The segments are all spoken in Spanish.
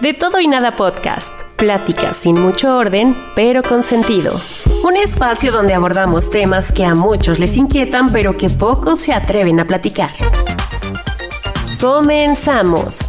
De todo y nada podcast. Pláticas sin mucho orden, pero con sentido. Un espacio donde abordamos temas que a muchos les inquietan, pero que pocos se atreven a platicar. Comenzamos.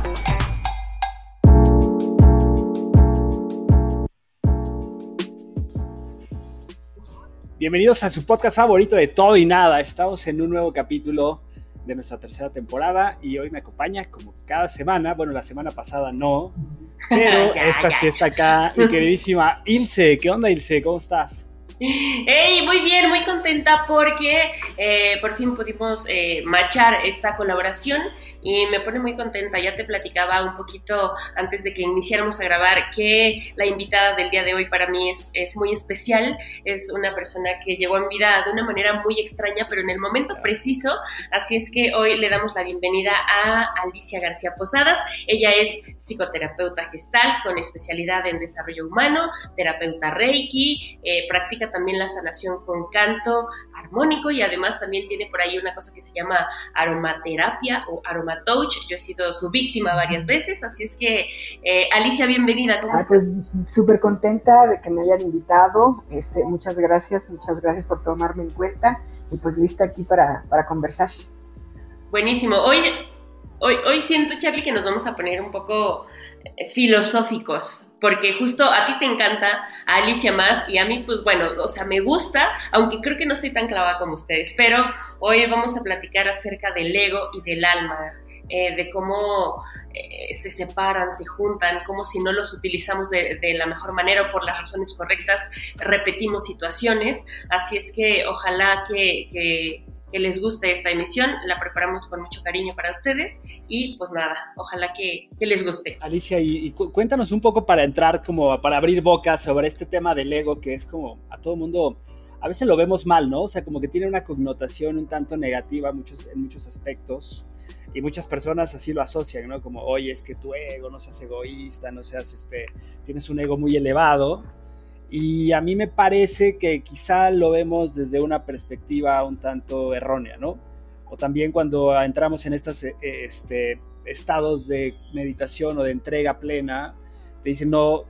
Bienvenidos a su podcast favorito de todo y nada. Estamos en un nuevo capítulo de nuestra tercera temporada y hoy me acompaña como cada semana, bueno, la semana pasada no, pero esta sí está acá, mi queridísima Ilse. ¿Qué onda Ilse? ¿Cómo estás? Hey, muy bien, muy contenta porque eh, por fin pudimos eh, machar esta colaboración y me pone muy contenta. Ya te platicaba un poquito antes de que iniciáramos a grabar que la invitada del día de hoy para mí es, es muy especial. Es una persona que llegó en vida de una manera muy extraña, pero en el momento preciso. Así es que hoy le damos la bienvenida a Alicia García Posadas. Ella es psicoterapeuta gestal con especialidad en desarrollo humano, terapeuta Reiki, eh, practica también la sanación con canto armónico y además también tiene por ahí una cosa que se llama aromaterapia o aromatouch. Yo he sido su víctima varias veces, así es que eh, Alicia, bienvenida, ¿cómo ah, pues, Súper contenta de que me hayan invitado, este, muchas gracias, muchas gracias por tomarme en cuenta y pues lista aquí para, para conversar. Buenísimo, hoy, hoy, hoy siento Charlie que nos vamos a poner un poco eh, filosóficos, porque justo a ti te encanta, a Alicia más y a mí pues bueno, o sea, me gusta, aunque creo que no soy tan clavada como ustedes, pero hoy vamos a platicar acerca del ego y del alma, eh, de cómo eh, se separan, se juntan, como si no los utilizamos de, la mejor manera o por las razones correctas, repetimos situaciones, así es que ojalá que les guste esta emisión. La preparamos con mucho cariño para ustedes y pues nada, ojalá que, les guste. Alicia, y, cuéntanos un poco para entrar, como para abrir boca sobre este tema del ego que es como a todo mundo, a veces lo vemos mal, ¿no? O sea, como que tiene una connotación un tanto negativa muchos, en muchos aspectos. Y muchas personas así lo asocian, ¿no? Como, oye, es que tu ego, no seas egoísta, no seas, este, tienes un ego muy elevado. Y a mí me parece que quizá lo vemos desde una perspectiva un tanto errónea, ¿no? O también cuando entramos en estos eh, este, estados de meditación o de entrega plena, te dicen, no,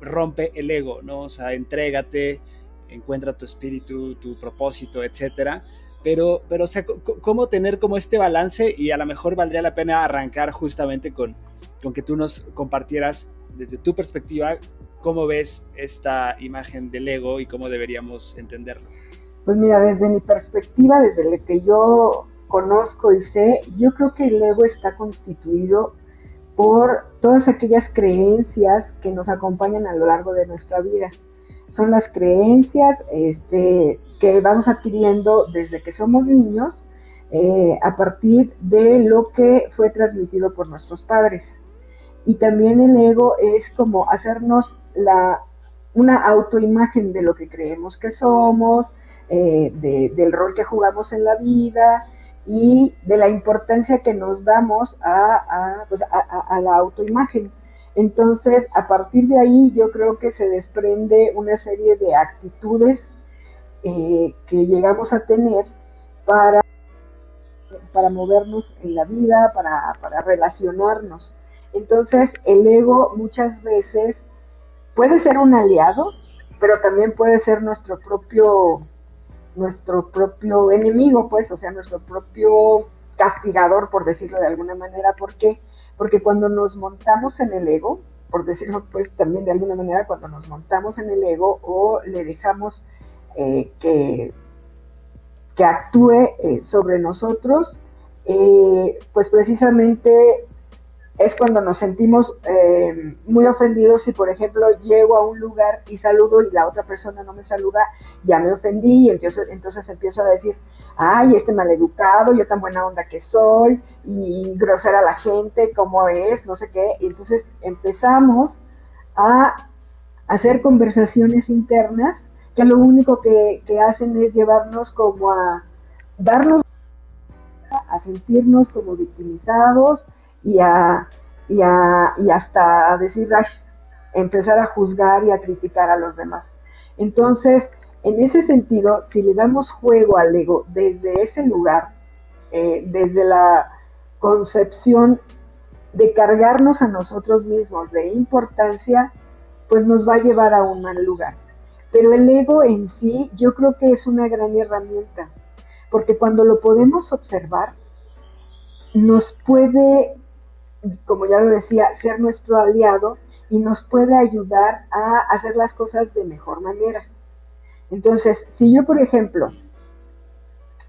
rompe el ego, ¿no? O sea, entrégate, encuentra tu espíritu, tu propósito, etcétera. Pero, pero, o sea, ¿cómo tener como este balance? Y a lo mejor valdría la pena arrancar justamente con, con que tú nos compartieras desde tu perspectiva ¿Cómo ves esta imagen del ego y cómo deberíamos entenderlo? Pues mira, desde mi perspectiva, desde lo que yo conozco y sé, yo creo que el ego está constituido por todas aquellas creencias que nos acompañan a lo largo de nuestra vida. Son las creencias este, que vamos adquiriendo desde que somos niños eh, a partir de lo que fue transmitido por nuestros padres. Y también el ego es como hacernos la, una autoimagen de lo que creemos que somos, eh, del rol que jugamos en la vida y de la importancia que nos damos a, pues, la autoimagen. Entonces, a partir de ahí yo creo que se desprende una serie de actitudes eh, que llegamos a tener para, para movernos en la vida, para, para relacionarnos. Entonces, el ego muchas veces puede ser un aliado, pero también puede ser nuestro propio, nuestro propio enemigo, pues, o sea, nuestro propio castigador, por decirlo de alguna manera. ¿Por qué? Porque cuando nos montamos en el ego, por decirlo pues también de alguna manera, cuando nos montamos en el ego o le dejamos eh, que, que actúe eh, sobre nosotros, eh, pues precisamente es cuando nos sentimos muy ofendidos si, por ejemplo, llego a un lugar y saludo y la otra persona no me saluda, ya me ofendí y entonces, entonces empiezo a decir, ay, este maleducado, yo tan buena onda que soy, y grosera a la gente, cómo es, no sé qué. Y entonces empezamos a hacer conversaciones internas que lo único que, hacen es llevarnos como a darnos a sentirnos como victimizados y a, y, a, y hasta decir, empezar a juzgar y a criticar a los demás. Entonces, en ese sentido, si le damos juego al ego desde ese lugar, eh, desde la concepción de cargarnos a nosotros mismos de importancia, pues nos va a llevar a un mal lugar. Pero el ego en sí yo creo que es una gran herramienta, porque cuando lo podemos observar, nos puede, como ya lo decía, ser nuestro aliado y nos puede ayudar a hacer las cosas de mejor manera. Entonces, si yo, por ejemplo,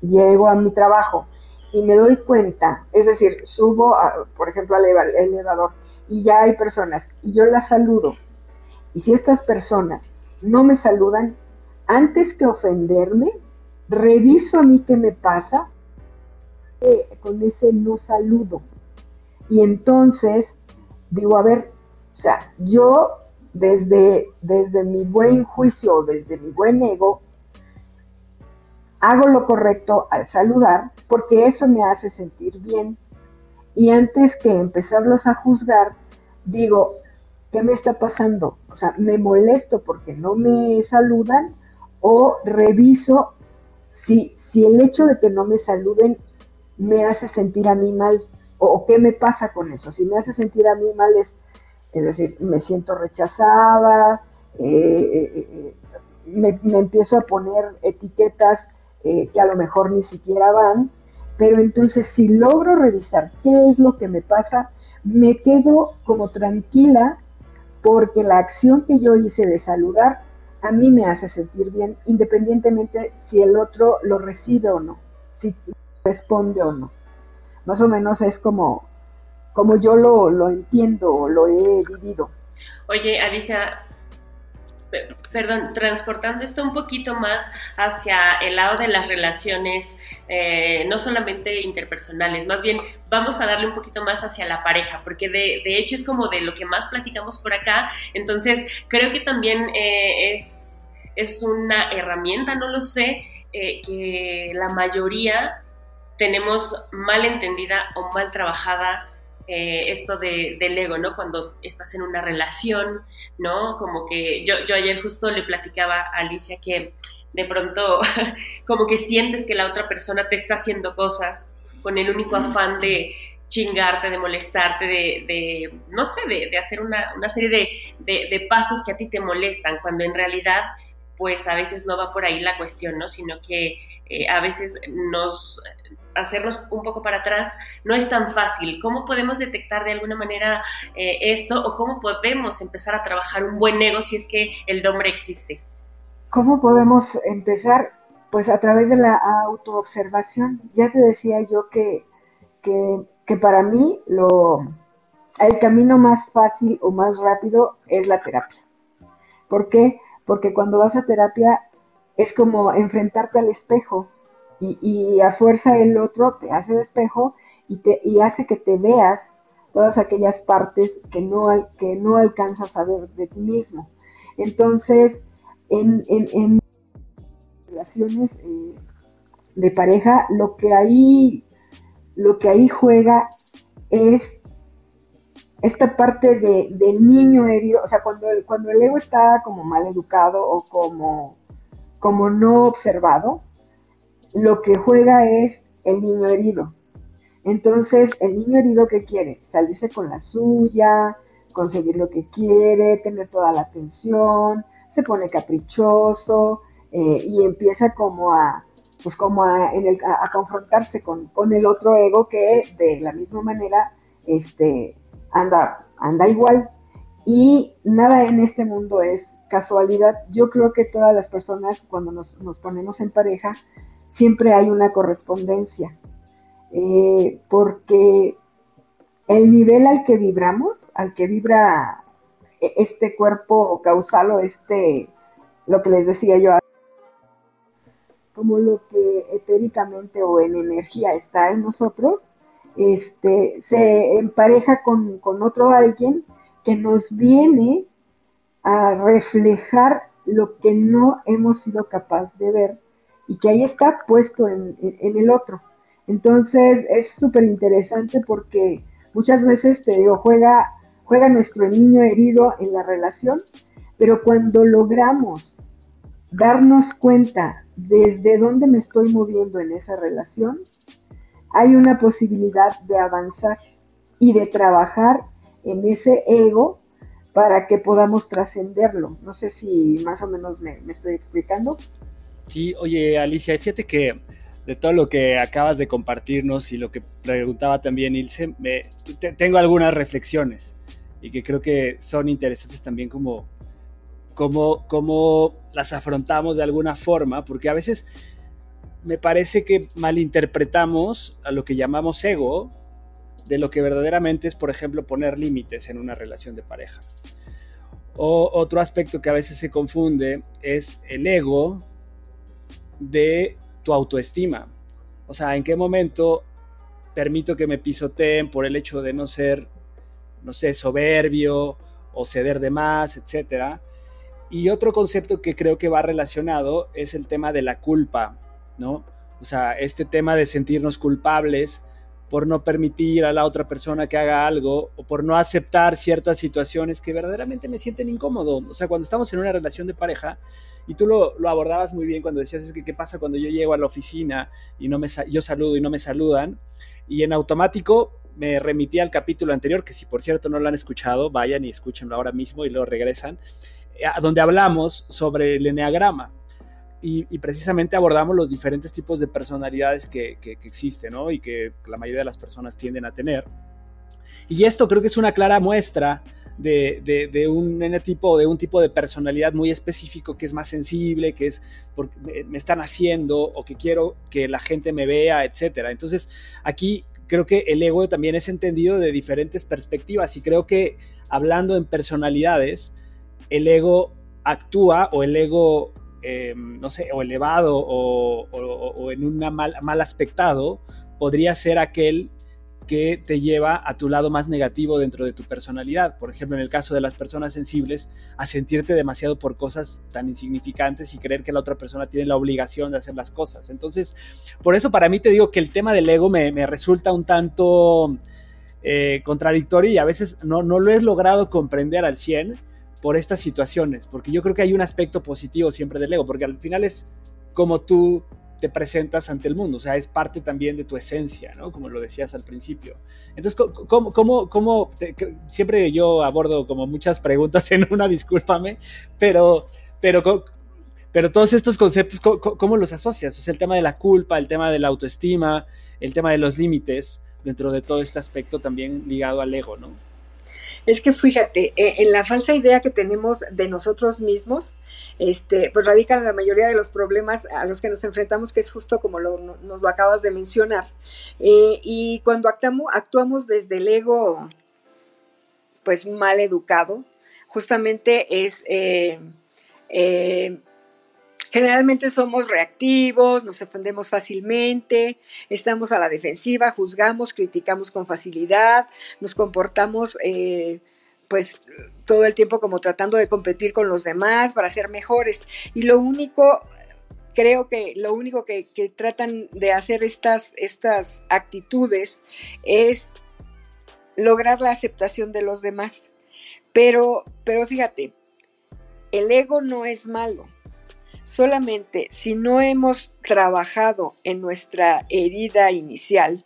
llego a mi trabajo y me doy cuenta, es decir, subo, por ejemplo, al elevador y ya hay personas y yo las saludo, y si estas personas no me saludan, antes que ofenderme, reviso a mí qué me pasa eh, con ese no saludo. Y entonces digo, a ver, o sea, yo desde, desde mi buen juicio, desde mi buen ego, hago lo correcto al saludar porque eso me hace sentir bien. Y antes que empezarlos a juzgar, digo, ¿qué me está pasando? O sea, me molesto porque no me saludan o reviso si, si el hecho de que no me saluden me hace sentir a mí mal o, qué me pasa con eso. Si me hace sentir a mí mal es, es decir, me siento rechazada, eh, eh, eh, me, me, empiezo a poner etiquetas que a lo mejor ni siquiera van, pero entonces si logro revisar qué es lo que me pasa, me quedo como tranquila porque la acción que yo hice de saludar a mí me hace sentir bien, independientemente si el otro lo recibe o no, si responde o no. Más o menos es como, como yo lo, lo entiendo lo he vivido. Oye, Alicia, perdón, transportando esto un poquito más hacia el lado de las relaciones, eh, no solamente interpersonales, más bien vamos a darle un poquito más hacia la pareja, porque de, hecho es como de lo que más platicamos por acá, entonces creo que también eh, es, es una herramienta, no lo sé, eh, que la mayoría tenemos mal entendida o mal trabajada eh, esto de, del ego, ¿no? Cuando estás en una relación, ¿no? Como que yo, yo ayer justo le platicaba a Alicia que de pronto como que sientes que la otra persona te está haciendo cosas con el único afán de chingarte, de molestarte, de, no sé, de, hacer una, serie de, pasos que a ti te molestan, cuando en realidad pues a veces no va por ahí la cuestión, ¿no? Sino que eh, a veces nos, hacernos un poco para atrás no es tan fácil. ¿Cómo podemos detectar de alguna manera eh, esto o cómo podemos empezar a trabajar un buen ego si es que el nombre existe? ¿Cómo podemos empezar? Pues a través de la autoobservación. Ya te decía yo que, que, para mí lo, el camino más fácil o más rápido es la terapia. ¿Por qué? Cuando vas a terapia es como enfrentarte al espejo y, a fuerza el otro te hace de espejo y, te, y hace que te veas todas aquellas partes que no, que no alcanzas a ver de ti mismo. Entonces, en, en, relaciones eh, de pareja, lo que ahí, lo que ahí juega es esta parte de, niño herido, o sea, cuando el, cuando el ego está como mal educado o como, como no observado, lo que juega es el niño herido. Entonces, el niño herido que quiere salirse con la suya, conseguir lo que quiere, tener toda la atención, se pone caprichoso eh, y empieza como a, pues como a, confrontarse con, el otro ego que de la misma manera este, anda, anda igual. y nada en este mundo es casualidad. Yo creo que todas las personas cuando nos, ponemos en pareja siempre hay una correspondencia, eh, porque el nivel al que vibramos, al que vibra e, este cuerpo causal o este, lo que les decía yo, como lo que etéricamente o en energía está en nosotros, este, se empareja con, otro alguien que nos viene a reflejar lo que no hemos sido capaz de ver y que ahí está puesto en, el otro. Entonces es súper interesante porque muchas veces, te digo, juega nuestro niño herido en la relación, pero cuando logramos darnos cuenta desde dónde me estoy moviendo en esa relación, hay una posibilidad de avanzar y de trabajar en ese ego para que podamos trascenderlo. No sé si más o menos me, estoy explicando. Sí, oye Alicia, fíjate que de todo lo que acabas de compartirnos y lo que preguntaba también Ilse, me, tengo algunas reflexiones y que creo que son interesantes también como, como, como las afrontamos de alguna forma, porque a veces me parece que malinterpretamos a lo que llamamos ego de lo que verdaderamente es, por ejemplo, poner límites en una relación de pareja. O otro aspecto que a veces se confunde es el ego de tu autoestima. O sea, ¿en qué momento permito que me pisoteen por el hecho de no ser, no sé, soberbio o ceder de más, etcétera? Y otro concepto que creo que va relacionado es el tema de la culpa, ¿no? O sea, este tema de sentirnos culpables por no permitir a la otra persona que haga algo o por no aceptar ciertas situaciones que verdaderamente me sienten incómodo. O sea, cuando estamos en una relación de pareja, y tú lo, abordabas muy bien cuando decías, es que qué pasa cuando yo llego a la oficina y no me, yo saludo y no me saludan, y en automático me remití al capítulo anterior, que si por cierto no lo han escuchado, vayan y escúchenlo ahora mismo y lo regresan, eh, donde hablamos sobre el eneagrama y, precisamente abordamos los diferentes tipos de personalidades que, existen, ¿no? Y que la mayoría de las personas tienden a tener. Y esto creo que es una clara muestra de, un tipo, de un tipo de personalidad muy específico que es más sensible, que es porque me están haciendo o que quiero que la gente me vea, etcétera. Entonces, aquí creo que el ego también es entendido de diferentes perspectivas y creo que hablando en personalidades, el ego actúa o el ego eh, no sé, o elevado o, en un mal, aspectado, podría ser aquel que te lleva a tu lado más negativo dentro de tu personalidad. Por ejemplo, en el caso de las personas sensibles, a sentirte demasiado por cosas tan insignificantes y creer que la otra persona tiene la obligación de hacer las cosas. Entonces, por eso para mí te digo que el tema del ego me, resulta un tanto eh, contradictorio y a veces no, no lo he logrado comprender al 100 por estas situaciones, porque yo creo que hay un aspecto positivo siempre del ego, porque al final es como tú te presentas ante el mundo, o sea, es parte también de tu esencia, ¿no? Como lo decías al principio. Entonces, ¿cómo, cómo, cómo siempre yo abordo como muchas preguntas en una, discúlpame, pero, pero, pero todos estos conceptos, ¿cómo, ¿cómo, los asocias? O sea, el tema de la culpa, el tema de la autoestima, el tema de los límites, dentro de todo este aspecto también ligado al ego, ¿no? Es que fíjate, eh, en la falsa idea que tenemos de nosotros mismos, este, pues radican la mayoría de los problemas a los que nos enfrentamos, que es justo como nos lo acabas de mencionar. Eh, y cuando actuamos, actuamos desde el ego, pues mal educado, justamente es eh, Generalmente somos reactivos, nos ofendemos fácilmente, estamos a la defensiva, juzgamos, criticamos con facilidad, nos comportamos eh, pues todo el tiempo como tratando de competir con los demás para ser mejores. Y lo único, creo que lo único que, tratan de hacer estas, estas actitudes es lograr la aceptación de los demás. Pero, pero fíjate, el ego no es malo. Solamente si no hemos trabajado en nuestra herida inicial,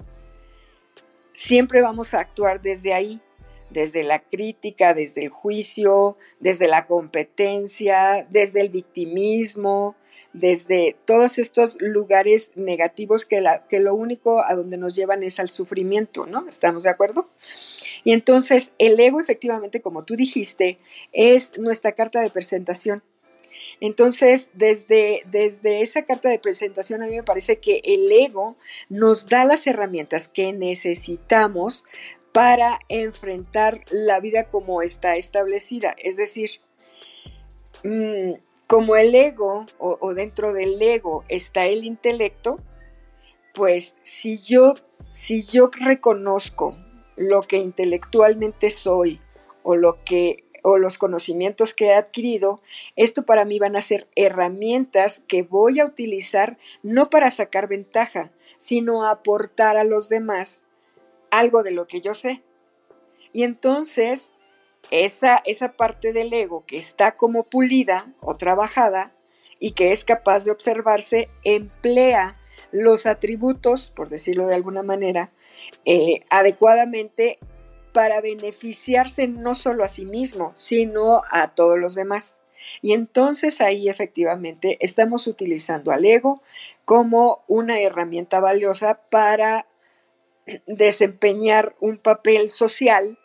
siempre vamos a actuar desde ahí, desde la crítica, desde el juicio, desde la competencia, desde el victimismo, desde todos estos lugares negativos que, lo único a donde nos llevan es al sufrimiento, ¿no? ¿Estamos de acuerdo? Y entonces el ego efectivamente, como tú dijiste, es nuestra carta de presentación. Entonces, desde, desde esa carta de presentación, a mí me parece que el ego nos da las herramientas que necesitamos para enfrentar la vida como está establecida. Es decir, mm, como el ego o, dentro del ego está el intelecto, pues si yo, si yo reconozco lo que intelectualmente soy o lo que o los conocimientos que he adquirido, esto para mí van a ser herramientas que voy a utilizar no para sacar ventaja, sino aportar a los demás algo de lo que yo sé. Y entonces esa, esa parte del ego que está como pulida o trabajada y que es capaz de observarse, emplea los atributos, por decirlo de alguna manera, eh, adecuadamente para beneficiarse no solo a sí mismo, sino a todos los demás. Y entonces ahí efectivamente estamos utilizando al ego como una herramienta valiosa para desempeñar un papel social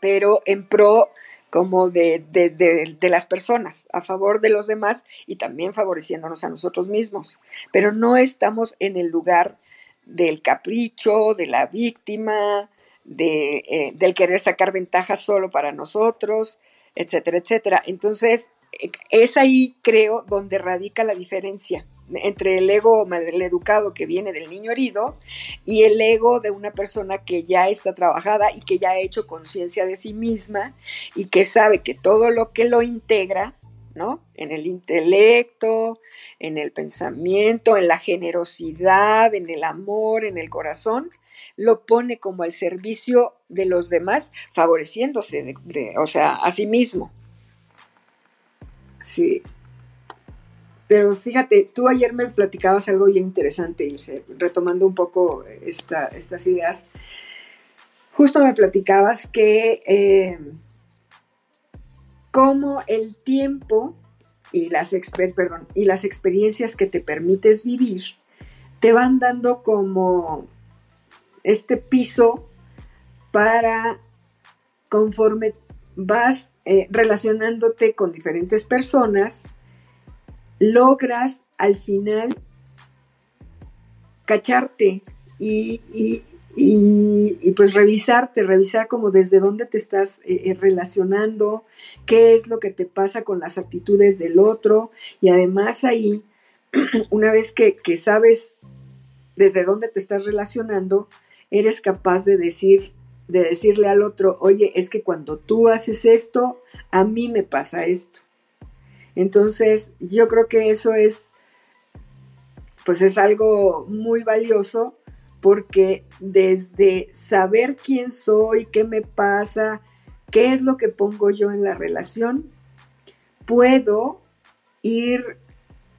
pero en pro como de, de, las personas, a favor de los demás y también favoreciéndonos a nosotros mismos. Pero no estamos en el lugar del capricho, de la víctima, de, eh, del querer sacar ventaja solo para nosotros, etcétera, etcétera. Entonces, eh, es ahí, creo, donde radica la diferencia entre el ego maleducado que viene del niño herido y el ego de una persona que ya está trabajada y que ya ha hecho conciencia de sí misma y que sabe que todo lo que lo integra, ¿no? En el intelecto, en el pensamiento, en la generosidad, en el amor, en el corazón, lo pone como al servicio de los demás, favoreciéndose, de, o sea, a sí mismo. Sí, pero fíjate, tú ayer me platicabas algo bien interesante, Ilse, retomando un poco estas ideas. Justo me platicabas que eh, cómo el tiempo y las, perdón, y las experiencias que te permites vivir te van dando como este piso para conforme vas eh, relacionándote con diferentes personas, logras al final cacharte y, pues revisarte, revisar como desde dónde te estás eh, eh, relacionando, qué es lo que te pasa con las actitudes del otro. Y además ahí, una vez que, que sabes desde dónde te estás relacionando, eres capaz de decir, de decirle al otro, oye, es que cuando tú haces esto, a mí me pasa esto. Entonces, yo creo que eso es, pues es algo muy valioso porque desde saber quién soy, qué me pasa, qué es lo que pongo yo en la relación, puedo ir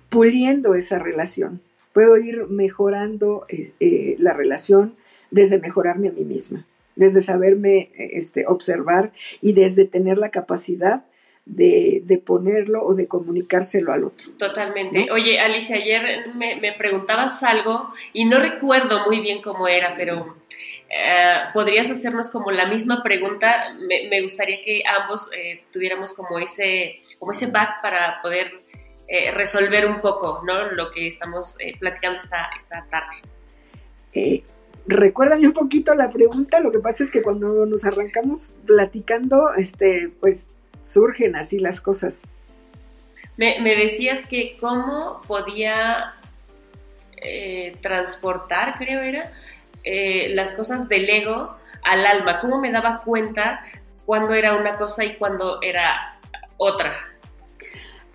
puliendo esa relación, puedo ir mejorando eh, eh, la relación desde mejorarme a mí misma, desde saberme este, observar y desde tener la capacidad de, ponerlo o de comunicárselo al otro. Totalmente. Oye, Alicia, ayer me, preguntabas algo y no recuerdo muy bien cómo era, pero eh, podrías hacernos como la misma pregunta. Me, gustaría que ambos eh, tuviéramos como ese, como ese back para poder eh, resolver un poco ¿no? lo que estamos platicando esta, esta tarde. Recuérdame un poquito la pregunta, lo que pasa es que cuando nos arrancamos platicando, este, pues surgen así las cosas. Me, decías que cómo podía eh, transportar, creo era, eh, las cosas del ego al alma, cómo me daba cuenta cuando era una cosa y cuando era otra.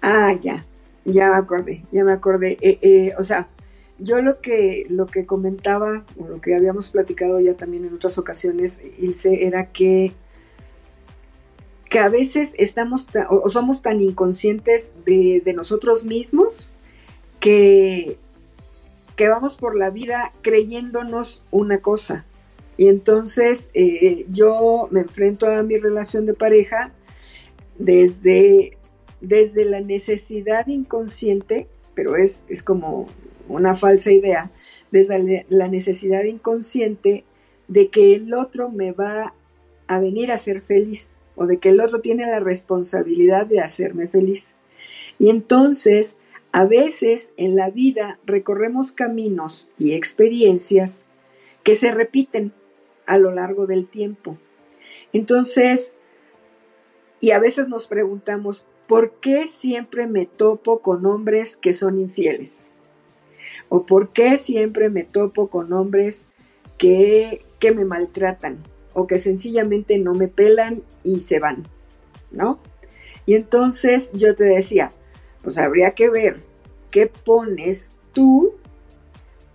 Ah, ya, ya me acordé, ya me acordé. Eh, o sea, yo lo que, lo que comentaba, o lo que habíamos platicado ya también en otras ocasiones, Ilse, era que que a veces estamos o somos tan inconscientes de, nosotros mismos que, que, vamos por la vida creyéndonos una cosa. Y entonces eh, yo me enfrento a mi relación de pareja desde, desde la necesidad inconsciente pero es, es como una falsa idea, desde la necesidad inconsciente de que el otro me va a venir a ser feliz o de que el otro tiene la responsabilidad de hacerme feliz. Y entonces, a veces en la vida recorremos caminos y experiencias que se repiten a lo largo del tiempo. Entonces, y a veces nos preguntamos, ¿por qué siempre me topo con hombres que son infieles? ¿O por qué siempre me topo con hombres que, que me maltratan? O que sencillamente no me pelan y se van, ¿no? Y entonces yo te decía, pues habría que ver qué pones tú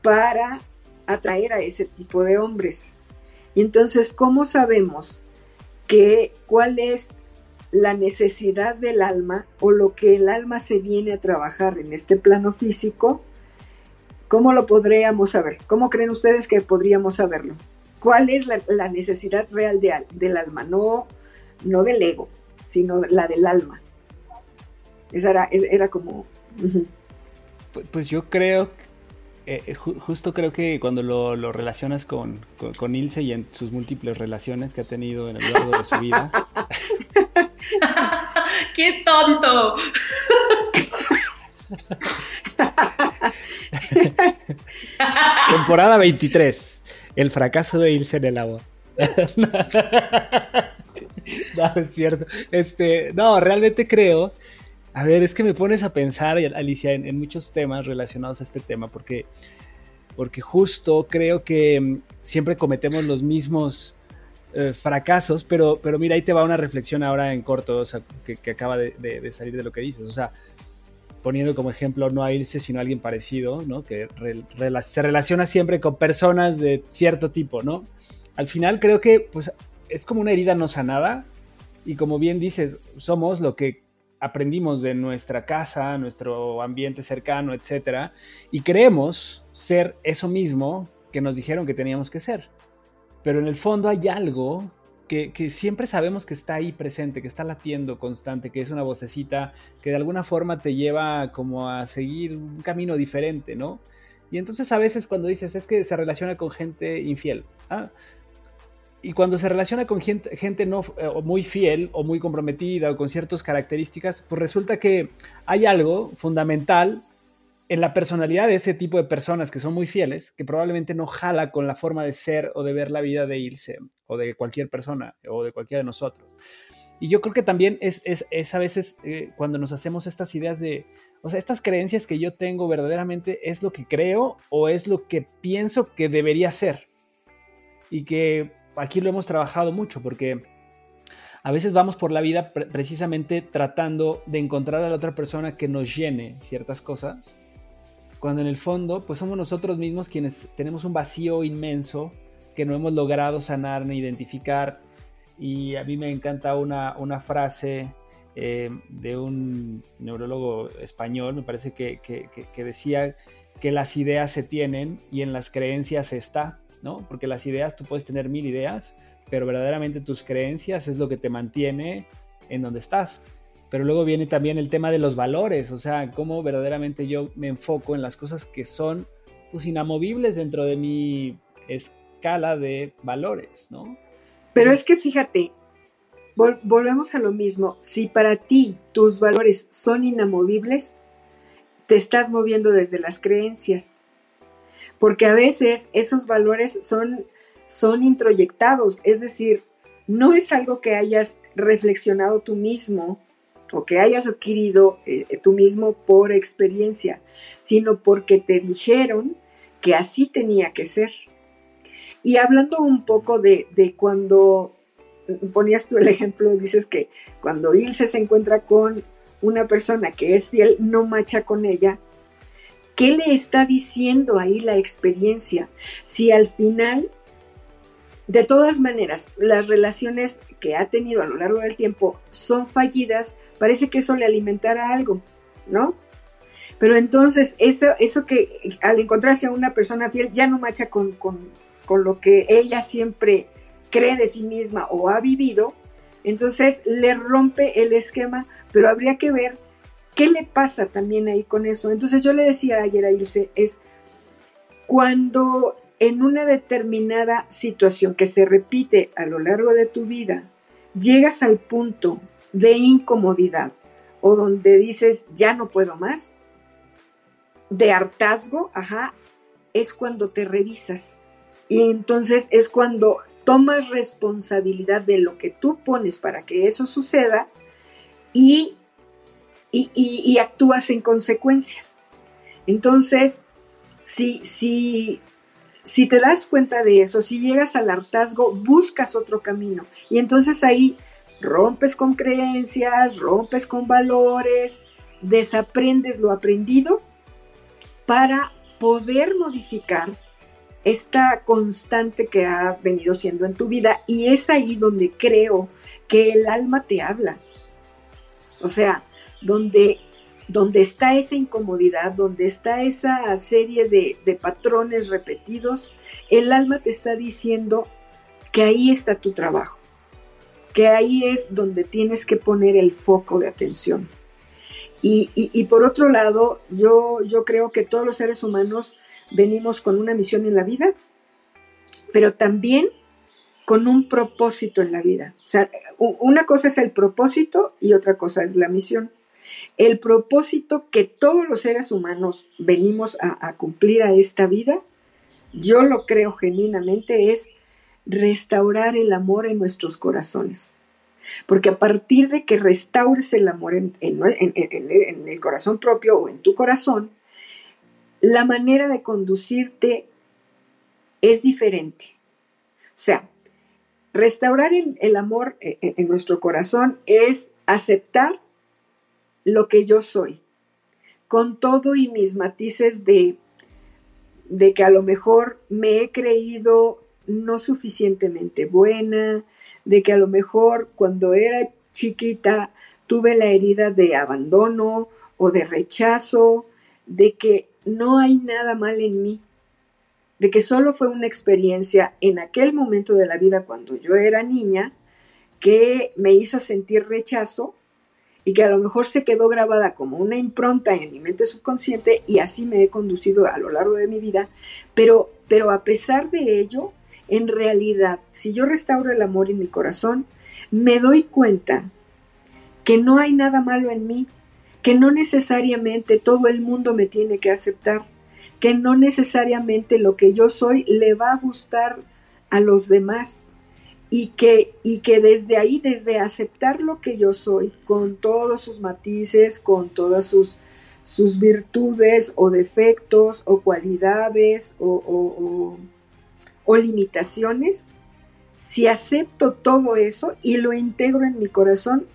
para atraer a ese tipo de hombres. Y entonces, ¿cómo sabemos que cuál es la necesidad del alma o lo que el alma se viene a trabajar en este plano físico? ¿Cómo lo podríamos saber? ¿Cómo creen ustedes que podríamos saberlo? ¿Cuál es la, necesidad real de, del alma? No, no del ego, sino la del alma. Esa era, era como... pues, pues, yo creo, eh, justo creo que cuando lo, relacionas con, con, Ilse y en sus múltiples relaciones que ha tenido en el largo de su vida. ¡Qué tonto! Temporada 23. El fracaso de Ilse en el agua. no, es cierto. Este, no, realmente creo. A ver, es que me pones a pensar, Alicia, en, muchos temas relacionados a este tema, porque, porque justo creo que mm, siempre cometemos los mismos eh, fracasos, pero, pero mira, ahí te va una reflexión ahora en corto, o sea, que, acaba de, salir de lo que dices. O sea, poniendo como ejemplo no a irse, sino a alguien parecido, ¿no? Que se relaciona siempre con personas de cierto tipo, ¿no? Al final creo que pues, es como una herida no sanada y como bien dices, somos lo que aprendimos de nuestra casa, nuestro ambiente cercano, etcétera, y creemos ser eso mismo que nos dijeron que teníamos que ser. Pero en el fondo hay algo que, siempre sabemos que está ahí presente, que está latiendo constante, que es una vocecita que de alguna forma te lleva como a seguir un camino diferente, ¿no? Y entonces a veces cuando dices es que se relaciona con gente infiel, ¿ah? y cuando se relaciona con gente, gente no eh, muy fiel o muy comprometida o con ciertas características, pues resulta que hay algo fundamental en la personalidad de ese tipo de personas que son muy fieles, que probablemente no jala con la forma de ser o de ver la vida de irse o de cualquier persona o de cualquiera de nosotros. Y yo creo que también es, es, a veces eh, cuando nos hacemos estas ideas de, o sea, estas creencias que yo tengo verdaderamente es lo que creo o es lo que pienso que debería ser. Y que aquí lo hemos trabajado mucho porque a veces vamos por la vida precisamente tratando de encontrar a la otra persona que nos llene ciertas cosas cuando en el fondo pues somos nosotros mismos quienes tenemos un vacío inmenso que no hemos logrado sanar ni identificar. Y a mí me encanta una, frase eh, de un neurólogo español, me parece que, que, decía que las ideas se tienen y en las creencias está, ¿no? Porque las ideas, tú puedes tener mil ideas, pero verdaderamente tus creencias es lo que te mantiene en donde estás. Pero luego viene también el tema de los valores, o sea, cómo verdaderamente yo me enfoco en las cosas que son pues inamovibles dentro de mi escala de valores, ¿no? Pero es que fíjate, volvemos a lo mismo, si para ti tus valores son inamovibles, te estás moviendo desde las creencias, porque a veces esos valores son, son introyectados, es decir, no es algo que hayas reflexionado tú mismo o que hayas adquirido eh, tú mismo por experiencia, sino porque te dijeron que así tenía que ser. Y hablando un poco de, cuando ponías tú el ejemplo, dices que cuando Ilse se encuentra con una persona que es fiel, no macha con ella. ¿Qué le está diciendo ahí la experiencia? Si al final, de todas maneras, las relaciones que ha tenido a lo largo del tiempo son fallidas, parece que eso le alimentara algo, ¿no? Pero entonces, eso, eso que al encontrarse a una persona fiel ya no macha con, con lo que ella siempre cree de sí misma o ha vivido, entonces le rompe el esquema, pero habría que ver ¿qué le pasa también ahí con eso? Entonces yo le decía ayer a Ilse, es cuando en una determinada situación que se repite a lo largo de tu vida, llegas al punto de incomodidad o donde dices, ya no puedo más, de hartazgo, ajá, es cuando te revisas. Y entonces es cuando tomas responsabilidad de lo que tú pones para que eso suceda y, y, actúas en consecuencia. Entonces, si, si, si te das cuenta de eso, si llegas al hartazgo, buscas otro camino. Y entonces ahí rompes con creencias, rompes con valores, desaprendes lo aprendido para poder modificar esta constante que ha venido siendo en tu vida y es ahí donde creo que el alma te habla. O sea, donde, donde está esa incomodidad, donde está esa serie de, de patrones repetidos, el alma te está diciendo que ahí está tu trabajo, que ahí es donde tienes que poner el foco de atención. Y, por otro lado, yo, yo creo que todos los seres humanos venimos con una misión en la vida, pero también con un propósito en la vida. O sea, una cosa es el propósito y otra cosa es la misión. El propósito que todos los seres humanos venimos a cumplir a esta vida, yo lo creo genuinamente, es restaurar el amor en nuestros corazones. Porque a partir de que restaures el amor en, el corazón propio o en tu corazón, la manera de conducirte es diferente. O sea, restaurar el, amor e, e, en, nuestro corazón es aceptar lo que yo soy, con todo y mis matices de, de que a lo mejor me he creído no suficientemente buena, de que a lo mejor cuando era chiquita tuve la herida de abandono o de rechazo, de que no hay nada mal en mí, de que solo fue una experiencia en aquel momento de la vida cuando yo era niña que me hizo sentir rechazo y que a lo mejor se quedó grabada como una impronta en mi mente subconsciente y así me he conducido a lo largo de mi vida, pero, pero a pesar de ello, en realidad, si yo restauro el amor en mi corazón, me doy cuenta que no hay nada malo en mí, que no necesariamente todo el mundo me tiene que aceptar, que no necesariamente lo que yo soy le va a gustar a los demás y que, y que desde ahí, desde aceptar lo que yo soy, con todos sus matices, con todas sus, sus virtudes o defectos o cualidades o o limitaciones, si acepto todo eso y lo integro en mi corazón,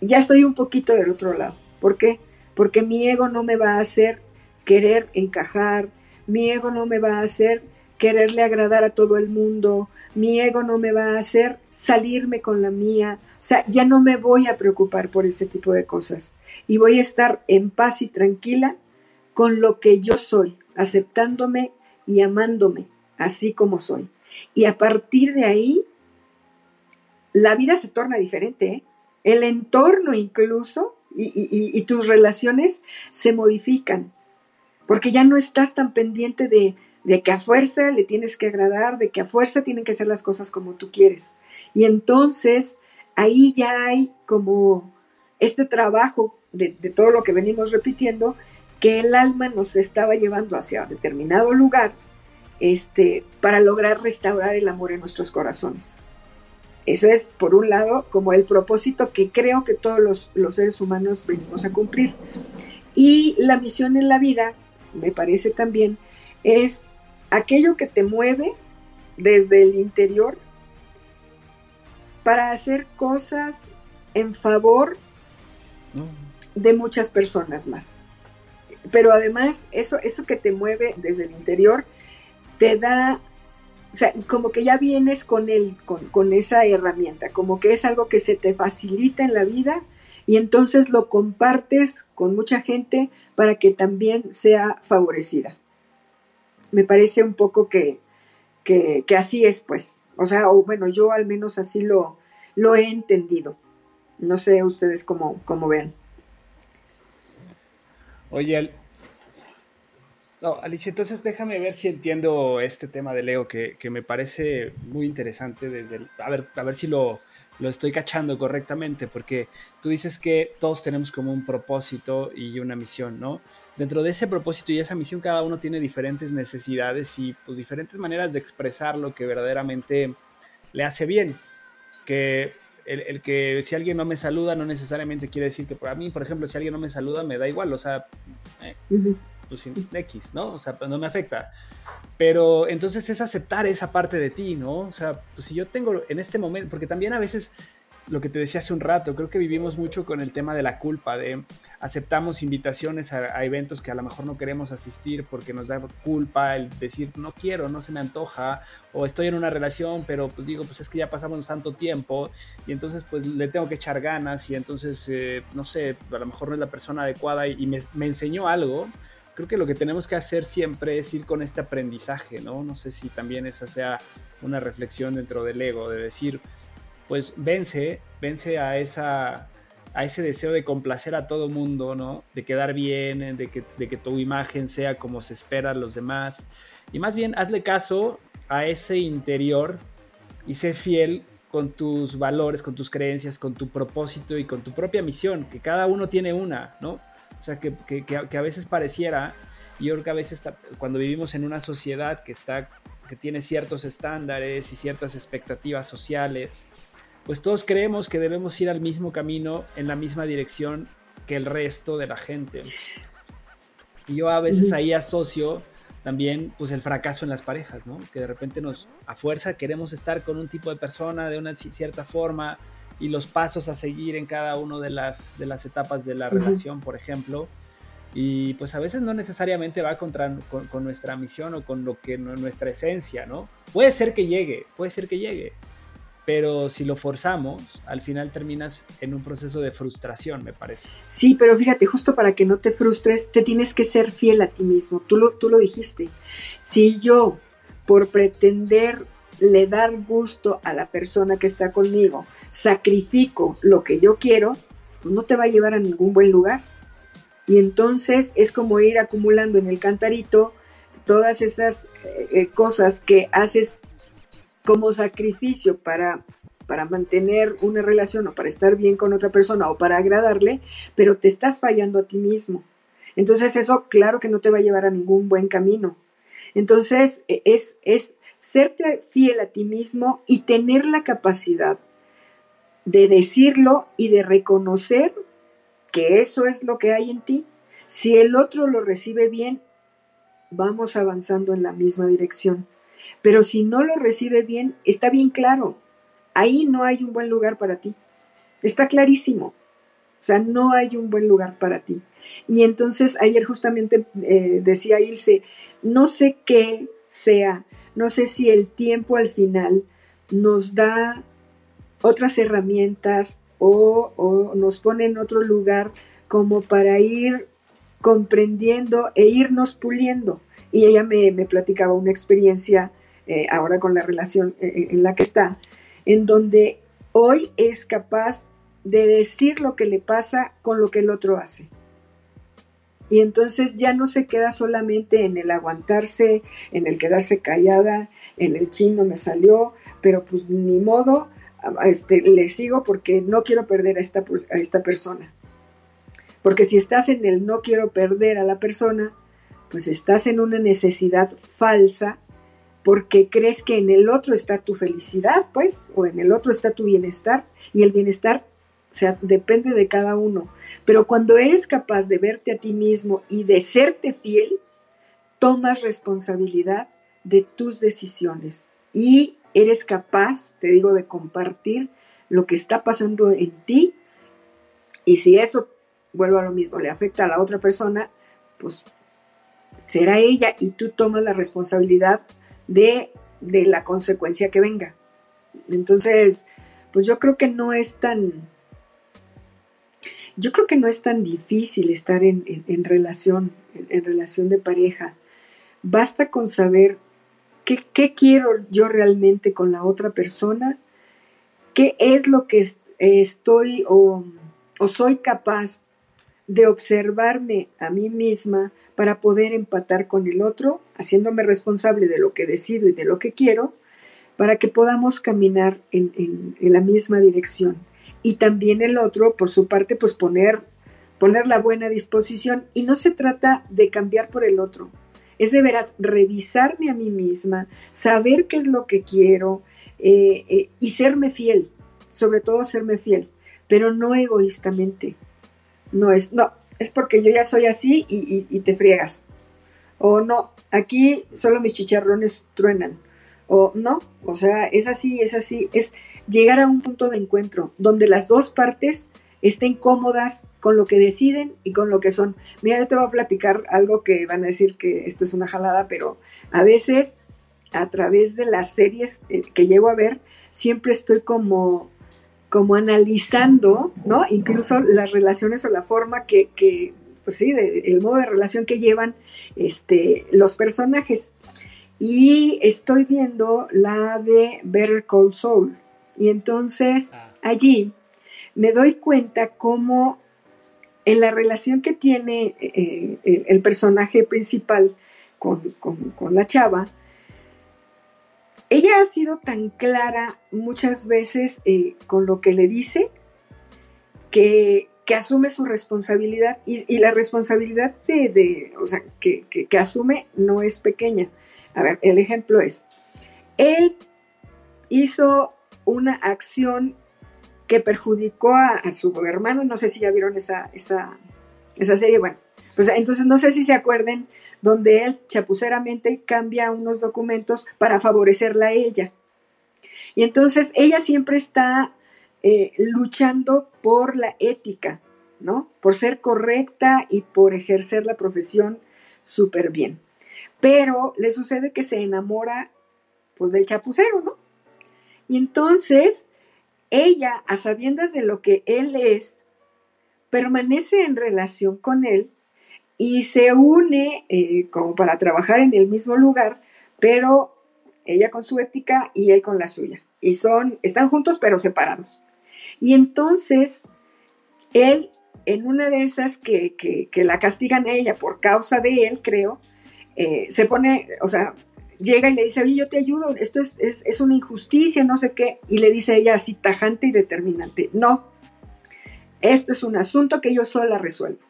ya estoy un poquito del otro lado. ¿Por qué? Porque mi ego no me va a hacer querer encajar, mi ego no me va a hacer quererle agradar a todo el mundo, mi ego no me va a hacer salirme con la mía, o sea, ya no me voy a preocupar por ese tipo de cosas y voy a estar en paz y tranquila con lo que yo soy, aceptándome y amándome así como soy. Y a partir de ahí, la vida se torna diferente. ¿eh? El entorno incluso y, tus relaciones se modifican, porque ya no estás tan pendiente de, de que a fuerza le tienes que agradar, de que a fuerza tienen que hacer las cosas como tú quieres. Y entonces ahí ya hay como este trabajo de, de, todo lo que venimos repitiendo, que el alma nos estaba llevando hacia determinado lugar este, para lograr restaurar el amor en nuestros corazones. Eso es, por un lado, como el propósito que creo que todos los, los seres humanos venimos a cumplir. Y la misión en la vida, me parece también, es aquello que te mueve desde el interior para hacer cosas en favor de muchas personas más. Pero además, eso, eso que te mueve desde el interior te da, o sea, como que ya vienes con, el, con, esa herramienta, como que es algo que se te facilita en la vida y entonces lo compartes con mucha gente para que también sea favorecida. Me parece un poco que, que, así es, pues. O sea, o bueno, yo al menos así lo, lo he entendido. No sé ustedes cómo, cómo ven. Oye, no, Alicia, entonces déjame ver si entiendo este tema de Leo que, que me parece muy interesante desde el, a ver, a ver si lo, lo estoy cachando correctamente, porque tú dices que todos tenemos como un propósito y una misión, ¿no? Dentro de ese propósito y esa misión, cada uno tiene diferentes necesidades y pues diferentes maneras de expresar lo que verdaderamente le hace bien. Que el, que si alguien no me saluda no necesariamente quiere decir que para mí, por ejemplo, si alguien no me saluda me da igual, o sea, eh, pues X, ¿no? O sea, pues, no me afecta. Pero entonces es aceptar esa parte de ti, ¿no? O sea, pues si yo tengo en este momento, porque también a veces lo que te decía hace un rato, creo que vivimos mucho con el tema de la culpa, de aceptamos invitaciones a, eventos que a lo mejor no queremos asistir porque nos da culpa el decir no quiero, no se me antoja, o estoy en una relación, pero pues digo, pues es que ya pasamos tanto tiempo y entonces pues le tengo que echar ganas y entonces, eh, no sé, a lo mejor no es la persona adecuada y, me, me enseñó algo creo que lo que tenemos que hacer siempre es ir con este aprendizaje, ¿no? No sé si también esa sea una reflexión dentro del ego, de decir, pues vence, vence a esa a ese deseo de complacer a todo mundo, ¿no? De quedar bien, de que, de que tu imagen sea como se espera a los demás. Y más bien, hazle caso a ese interior y sé fiel con tus valores, con tus creencias, con tu propósito y con tu propia misión, que cada uno tiene una, ¿no? O sea, que, que, a veces pareciera, y yo creo que a veces cuando vivimos en una sociedad que, está, que tiene ciertos estándares y ciertas expectativas sociales, pues todos creemos que debemos ir al mismo camino, en la misma dirección que el resto de la gente. Y yo a veces ahí asocio también pues el fracaso en las parejas, ¿no? Que de repente nos a fuerza queremos estar con un tipo de persona de una cierta forma y los pasos a seguir en cada una de las, de las etapas de la relación, por ejemplo. Y pues a veces no necesariamente va contra, con, nuestra misión o con lo que nuestra esencia, ¿no? Puede ser que llegue, puede ser que llegue, pero si lo forzamos, al final terminas en un proceso de frustración, me parece. Sí, pero fíjate, justo para que no te frustres, te tienes que ser fiel a ti mismo. Tú lo, tú lo dijiste. Si yo, por pretender le dar gusto a la persona que está conmigo, sacrifico lo que yo quiero, pues no te va a llevar a ningún buen lugar. Y entonces es como ir acumulando en el cantarito todas esas eh, eh, cosas que haces como sacrificio para, para mantener una relación o para estar bien con otra persona o para agradarle, pero te estás fallando a ti mismo. Entonces eso claro que no te va a llevar a ningún buen camino. Entonces e, es, es serte fiel a ti mismo y tener la capacidad de decirlo y de reconocer que eso es lo que hay en ti. Si el otro lo recibe bien, vamos avanzando en la misma dirección. Pero si no lo recibe bien, está bien claro, ahí no hay un buen lugar para ti. Está clarísimo. O sea, no hay un buen lugar para ti. Y entonces ayer justamente eh, decía Ilse, no sé qué sea no sé si el tiempo al final nos da otras herramientas o, nos pone en otro lugar como para ir comprendiendo e irnos puliendo. Y ella me, platicaba una experiencia eh, ahora con la relación eh, eh, en la que está, en donde hoy es capaz de decir lo que le pasa con lo que el otro hace. Y entonces ya no se queda solamente en el aguantarse, en el quedarse callada, en el chino me salió, pero pues ni modo, este, le sigo porque no quiero perder a esta, a esta persona. Porque si estás en el no quiero perder a la persona, pues estás en una necesidad falsa porque crees que en el otro está tu felicidad, pues, o en el otro está tu bienestar, y el bienestar sea, depende de cada uno. Pero cuando eres capaz de verte a ti mismo y de serte fiel, tomas responsabilidad de tus decisiones y eres capaz, te digo, de compartir lo que está pasando en ti. Y si eso, vuelvo a lo mismo, le afecta a la otra persona, pues será ella y tú tomas la responsabilidad de, de la consecuencia que venga. Entonces, pues yo creo que no es tan, yo creo que no es tan difícil estar en, relación, en, relación de pareja. Basta con saber qué, quiero yo realmente con la otra persona, qué es lo que estoy o, soy capaz de observarme a mí misma para poder empatar con el otro, haciéndome responsable de lo que decido y de lo que quiero, para que podamos caminar en, la misma dirección. Y también el otro, por su parte, pues poner, poner la buena disposición. Y no se trata de cambiar por el otro, es de veras revisarme a mí misma, saber qué es lo que quiero eh, eh, y serme fiel, sobre todo serme fiel, pero no egoístamente. No es, no, es porque yo ya soy así y, y te friegas. O no, aquí solo mis chicharrones truenan. O no, o sea, es así, es así, es llegar a un punto de encuentro donde las dos partes estén cómodas con lo que deciden y con lo que son. Mira, yo te voy a platicar algo que van a decir que esto es una jalada, pero a veces a través de las series eh, que llego a ver, siempre estoy como, como analizando, ¿no? Incluso las relaciones o la forma que, pues sí, el modo de relación que llevan este, los personajes. Y estoy viendo la de Better Call Saul. Y entonces ah. allí me doy cuenta cómo en la relación que tiene eh, el, personaje principal con, la chava, ella ha sido tan clara muchas veces eh, con lo que le dice que, asume su responsabilidad y, la responsabilidad de, o sea, que, que, asume no es pequeña. A ver, el ejemplo es, él hizo una acción que perjudicó a, su hermano, no sé si ya vieron esa, esa, esa serie, bueno, pues entonces no sé si se acuerden, donde él chapuceramente cambia unos documentos para favorecerla a ella. Y entonces ella siempre está eh, luchando por la ética, ¿no? Por ser correcta y por ejercer la profesión súper bien. Pero le sucede que se enamora, pues, del chapucero, ¿no? Y entonces ella, a sabiendas de lo que él es, permanece en relación con él y se une eh, como para trabajar en el mismo lugar, pero ella con su ética y él con la suya. Y son, están juntos pero separados. Y entonces, él, en una de esas que, la castigan a ella por causa de él, creo, eh, se pone, o sea, llega y le dice, oye, yo te ayudo, esto es, una injusticia, no sé qué, y le dice ella así tajante y determinante, no, esto es un asunto que yo sola resuelvo.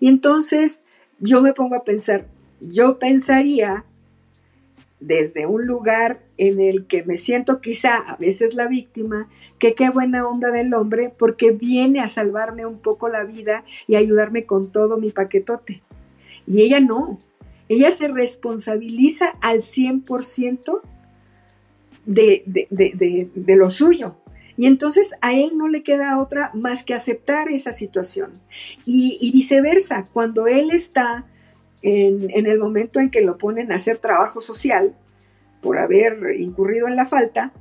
Y entonces yo me pongo a pensar, yo pensaría desde un lugar en el que me siento quizá a veces la víctima, que qué buena onda del hombre porque viene a salvarme un poco la vida y ayudarme con todo mi paquetote. Y ella no, ella se responsabiliza al 100% de, de, de, lo suyo. Y entonces a él no le queda otra más que aceptar esa situación. Y, viceversa, cuando él está en, en, el momento en que lo ponen a hacer trabajo social por haber incurrido en la falta,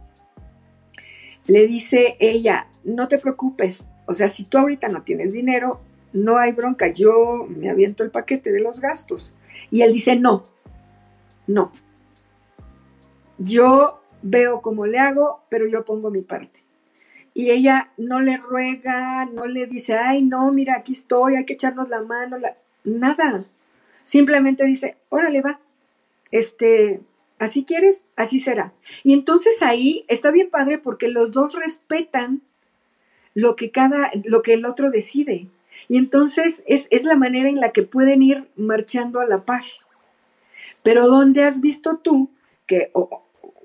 le dice ella, no te preocupes, o sea, si tú ahorita no tienes dinero, no hay bronca, yo me aviento el paquete de los gastos. Y él dice, no, no. Yo veo cómo le hago, pero yo pongo mi parte. Y ella no le ruega, no le dice, ay, no, mira, aquí estoy, hay que echarnos la mano, nada. Simplemente dice, órale, va, este, así quieres, así será. Y entonces ahí está bien padre porque los dos respetan lo que cada, lo que el otro decide. Y entonces es, la manera en la que pueden ir marchando a la par. Pero ¿dónde has visto tú que,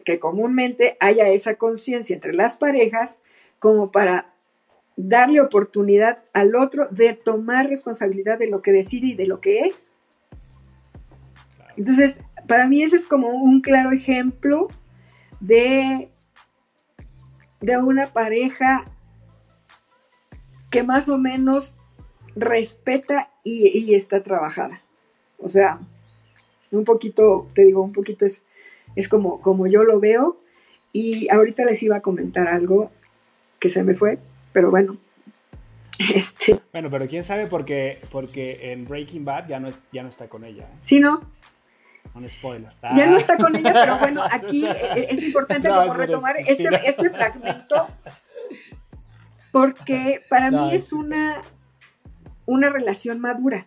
que comúnmente haya esa conciencia entre las parejas como para darle oportunidad al otro de tomar responsabilidad de lo que decide y de lo que es? Entonces, para mí ese es como un claro ejemplo de, de una pareja que más o menos respeta y, está trabajada. O sea, un poquito, te digo, un poquito es, es como, como yo lo veo. Y ahorita les iba a comentar algo que se me fue, pero bueno. Este. Bueno, pero quién sabe porque, porque en Breaking Bad ya no, ya no está con ella. ¿eh? Sí, ¿no? Un spoiler. Ya no está con ella, pero bueno, aquí es importante como retomar este, este fragmento porque para mí es una una relación madura.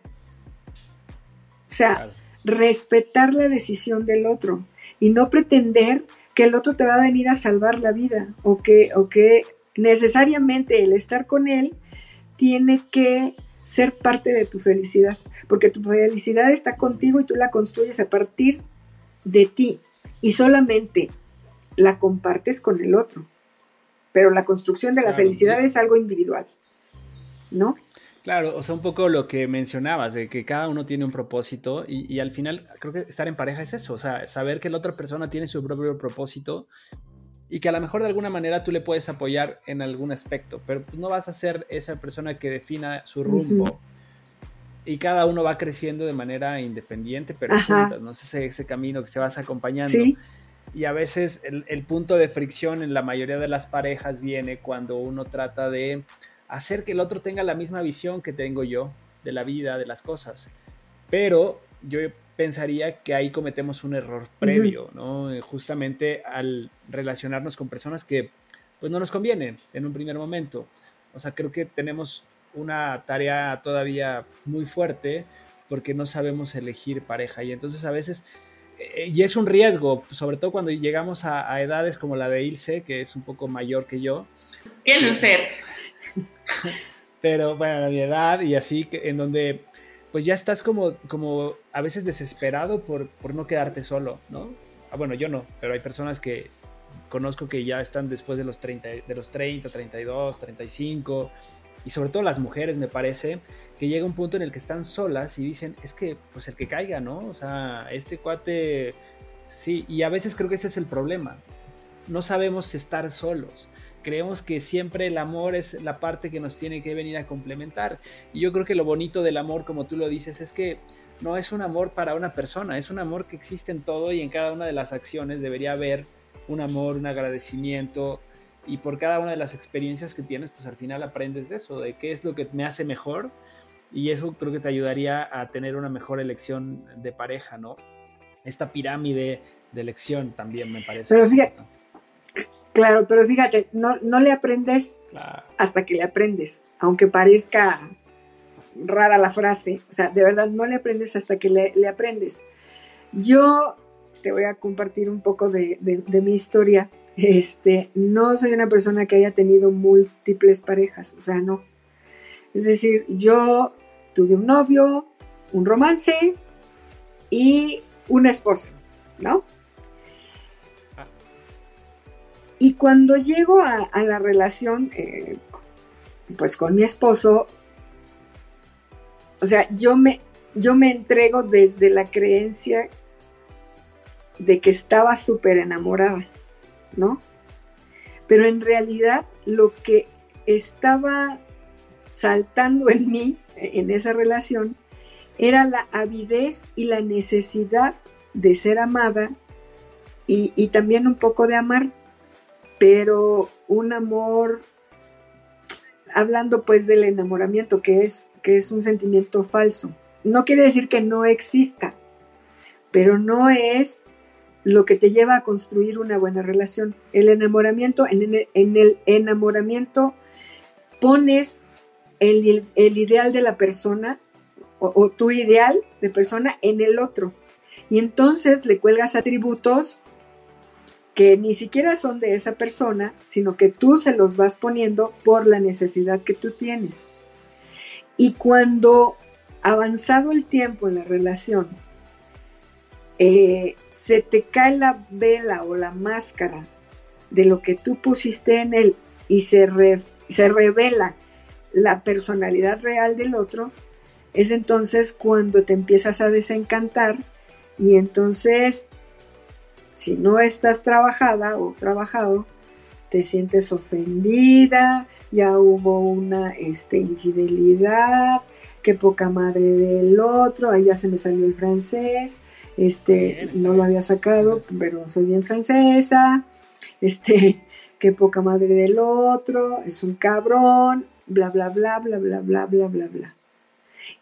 O sea, respetar la decisión del otro y no pretender que el otro te va a venir a salvar la vida o que, o que necesariamente el estar con él tiene que ser parte de tu felicidad, porque tu felicidad está contigo y tú la construyes a partir de ti y solamente la compartes con el otro. Pero la construcción de la felicidad es algo individual, ¿no? Claro, o sea, un poco lo que mencionabas, de que cada uno tiene un propósito y, al final creo que estar en pareja es eso, o sea, saber que la otra persona tiene su propio propósito y que a lo mejor de alguna manera tú le puedes apoyar en algún aspecto, pero pues no vas a ser esa persona que defina su rumbo. Y cada uno va creciendo de manera independiente, pero juntas, ¿no? Ese, ese camino que se vas acompañando. Y a veces el, el punto de fricción en la mayoría de las parejas viene cuando uno trata de hacer que el otro tenga la misma visión que tengo yo de la vida, de las cosas. Pero yo pensaría que ahí cometemos un error previo, ¿no? Eh, justamente al relacionarnos con personas que pues no nos convienen en un primer momento. O sea, creo que tenemos una tarea todavía muy fuerte porque no sabemos elegir pareja y entonces a veces eh, y es un riesgo, sobre todo cuando llegamos a, edades como la de Ilse, que es un poco mayor que yo. ¡Qué lucer! Pero bueno, a mi edad y así, en donde pues ya estás como, como a veces desesperado por, por no quedarte solo, ¿no? Ah, bueno, yo no, pero hay personas que conozco que ya están después de los 30, de los 30, 32, 35, y sobre todo las mujeres me parece, que llega un punto en el que están solas y dicen, es que pues el que caiga, ¿no? O sea, este cuate, sí, y a veces creo que ese es el problema, no sabemos estar solos creemos que siempre el amor es la parte que nos tiene que venir a complementar. Y yo creo que lo bonito del amor, como tú lo dices, es que no es un amor para una persona, es un amor que existe en todo y en cada una de las acciones debería haber un amor, un agradecimiento. Y por cada una de las experiencias que tienes, pues al final aprendes de eso, de qué es lo que me hace mejor. Y eso creo que te ayudaría a tener una mejor elección de pareja, ¿no? Esta pirámide de elección también me parece. Pero fíjate, Claro, pero fíjate, no, no le aprendes hasta que le aprendes, aunque parezca rara la frase, o sea, de verdad no le aprendes hasta que le, aprendes. Yo te voy a compartir un poco de, mi historia. Este, no soy una persona que haya tenido múltiples parejas, o sea, no. Es decir, yo tuve un novio, un romance y una esposa, ¿no? Y cuando llego a, la relación, eh, pues con mi esposo, o sea, yo me, yo me entrego desde la creencia de que estaba súper enamorada, ¿no? Pero en realidad lo que estaba saltando en mí, en esa relación, era la avidez y la necesidad de ser amada y, y también un poco de amar pero un amor, hablando pues del enamoramiento, que es, que es un sentimiento falso. No quiere decir que no exista, pero no es lo que te lleva a construir una buena relación. El enamoramiento, en el, enamoramiento pones el, ideal de la persona o, tu ideal de persona en el otro. Y entonces le cuelgas atributos que ni siquiera son de esa persona, sino que tú se los vas poniendo por la necesidad que tú tienes. Y cuando avanzado el tiempo en la relación, eh, se te cae la vela o la máscara de lo que tú pusiste en él y se, se revela la personalidad real del otro, es entonces cuando te empiezas a desencantar y entonces si no estás trabajada o trabajado, te sientes ofendida, ya hubo una este, infidelidad, qué poca madre del otro, ahí ya se me salió el francés, este, no lo había sacado, pero soy bien francesa, este, qué poca madre del otro, es un cabrón, bla, bla, bla, bla, bla, bla, bla, bla, bla.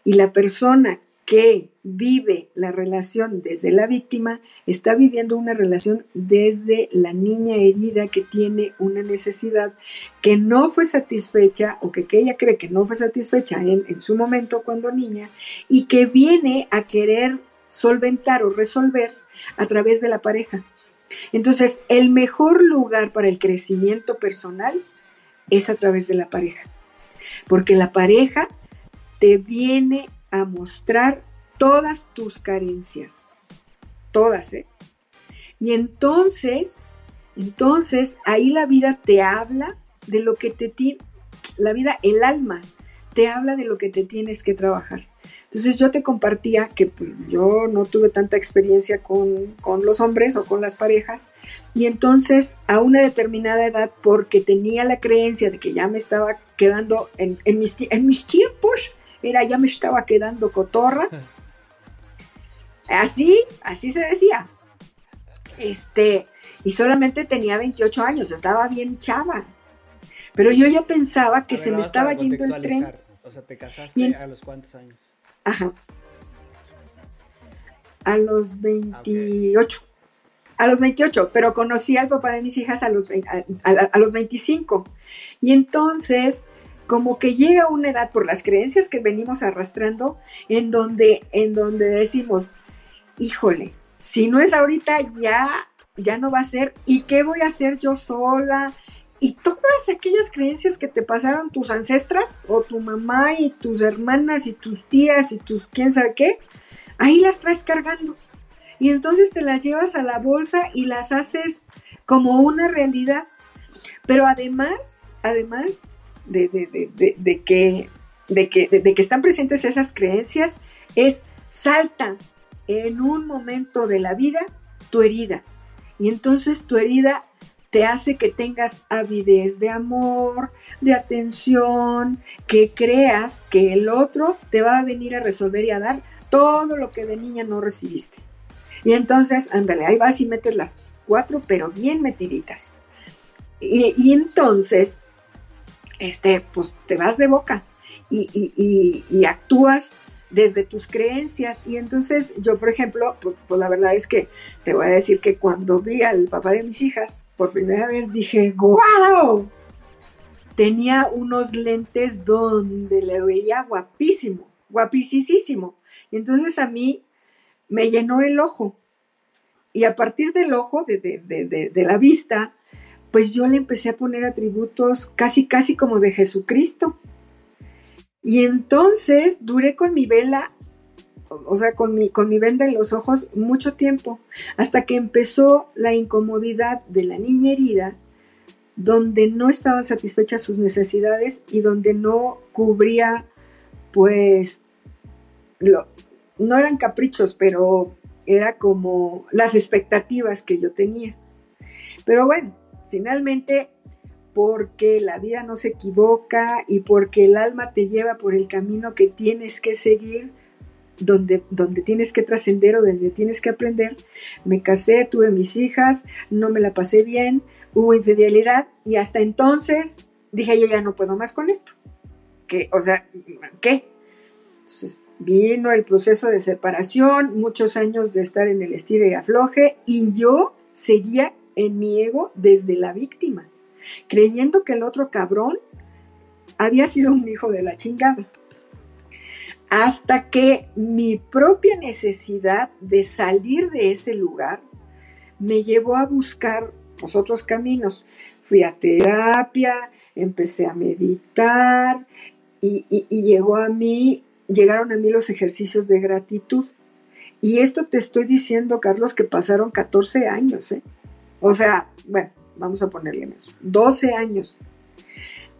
Y la persona que vive la relación desde la víctima está viviendo una relación desde la niña herida que tiene una necesidad que no fue satisfecha o que, ella cree que no fue satisfecha en, en su momento cuando niña y que viene a querer solventar o resolver a través de la pareja. Entonces, el mejor lugar para el crecimiento personal es a través de la pareja, porque la pareja te viene a mostrar todas tus carencias. Todas, ¿eh? Y entonces, entonces ahí la vida te habla de lo que te tiene, la vida, el alma, te habla de lo que te tienes que trabajar. Entonces yo te compartía que pues, yo no tuve tanta experiencia con, los hombres o con las parejas y entonces a una determinada edad, porque tenía la creencia de que ya me estaba quedando en, mis, en mis tiempos, era ya me estaba quedando cotorra. Así, así se decía. Este, y solamente tenía 28 años, estaba bien chava. Pero yo ya pensaba que se me estaba yendo el tren. O sea, ¿te casaste a los cuántos años? Ajá. A los 28. A los 28, pero conocí al papá de mis hijas a los, a los 25. Y entonces como que llega una edad por las creencias que venimos arrastrando en donde, en donde decimos, híjole, si no es ahorita ya, ya no va a ser, ¿y qué voy a hacer yo sola? Y todas aquellas creencias que te pasaron tus ancestras o tu mamá y tus hermanas y tus tías y tus quién sabe qué, ahí las traes cargando. Y entonces te las llevas a la bolsa y las haces como una realidad. Pero además, además, de, que, de, que, de que están presentes esas creencias es salta en un momento de la vida tu herida. Y entonces tu herida te hace que tengas avidez de amor, de atención, que creas que el otro te va a venir a resolver y a dar todo lo que de niña no recibiste. Y entonces, ándale, ahí vas y metes las cuatro, pero bien metiditas. Y, entonces este, pues te vas de boca y, actúas desde tus creencias. Y entonces yo, por ejemplo, pues, pues, la verdad es que te voy a decir que cuando vi al papá de mis hijas, por primera vez dije, ¡guau! Tenía unos lentes donde le veía guapísimo, guapísimo. Y entonces a mí me llenó el ojo. Y a partir del ojo, de, de la vista, pues yo le empecé a poner atributos casi, casi como de Jesucristo. Y entonces duré con mi vela, o sea, con mi, con mi venda en los ojos mucho tiempo, hasta que empezó la incomodidad de la niña herida, donde no estaban satisfechas sus necesidades y donde no cubría, pues, no eran caprichos, pero era como las expectativas que yo tenía. Pero bueno, finalmente porque la vida no se equivoca y porque el alma te lleva por el camino que tienes que seguir, donde, donde tienes que trascender o donde tienes que aprender. Me casé, tuve mis hijas, no me la pasé bien, hubo infidelidad y hasta entonces dije yo ya no puedo más con esto. ¿Qué? O sea, ¿qué? Entonces vino el proceso de separación, muchos años de estar en el estilo y afloje y yo seguía en mi ego desde la víctima, creyendo que el otro cabrón había sido un hijo de la chingada. Hasta que mi propia necesidad de salir de ese lugar me llevó a buscar pues, otros caminos. Fui a terapia, empecé a meditar y, llegó a mí, llegaron a mí los ejercicios de gratitud. Y esto te estoy diciendo, Carlos, que pasaron 14 años, ¿eh? O sea, bueno, vamos a ponerle más, 12 años,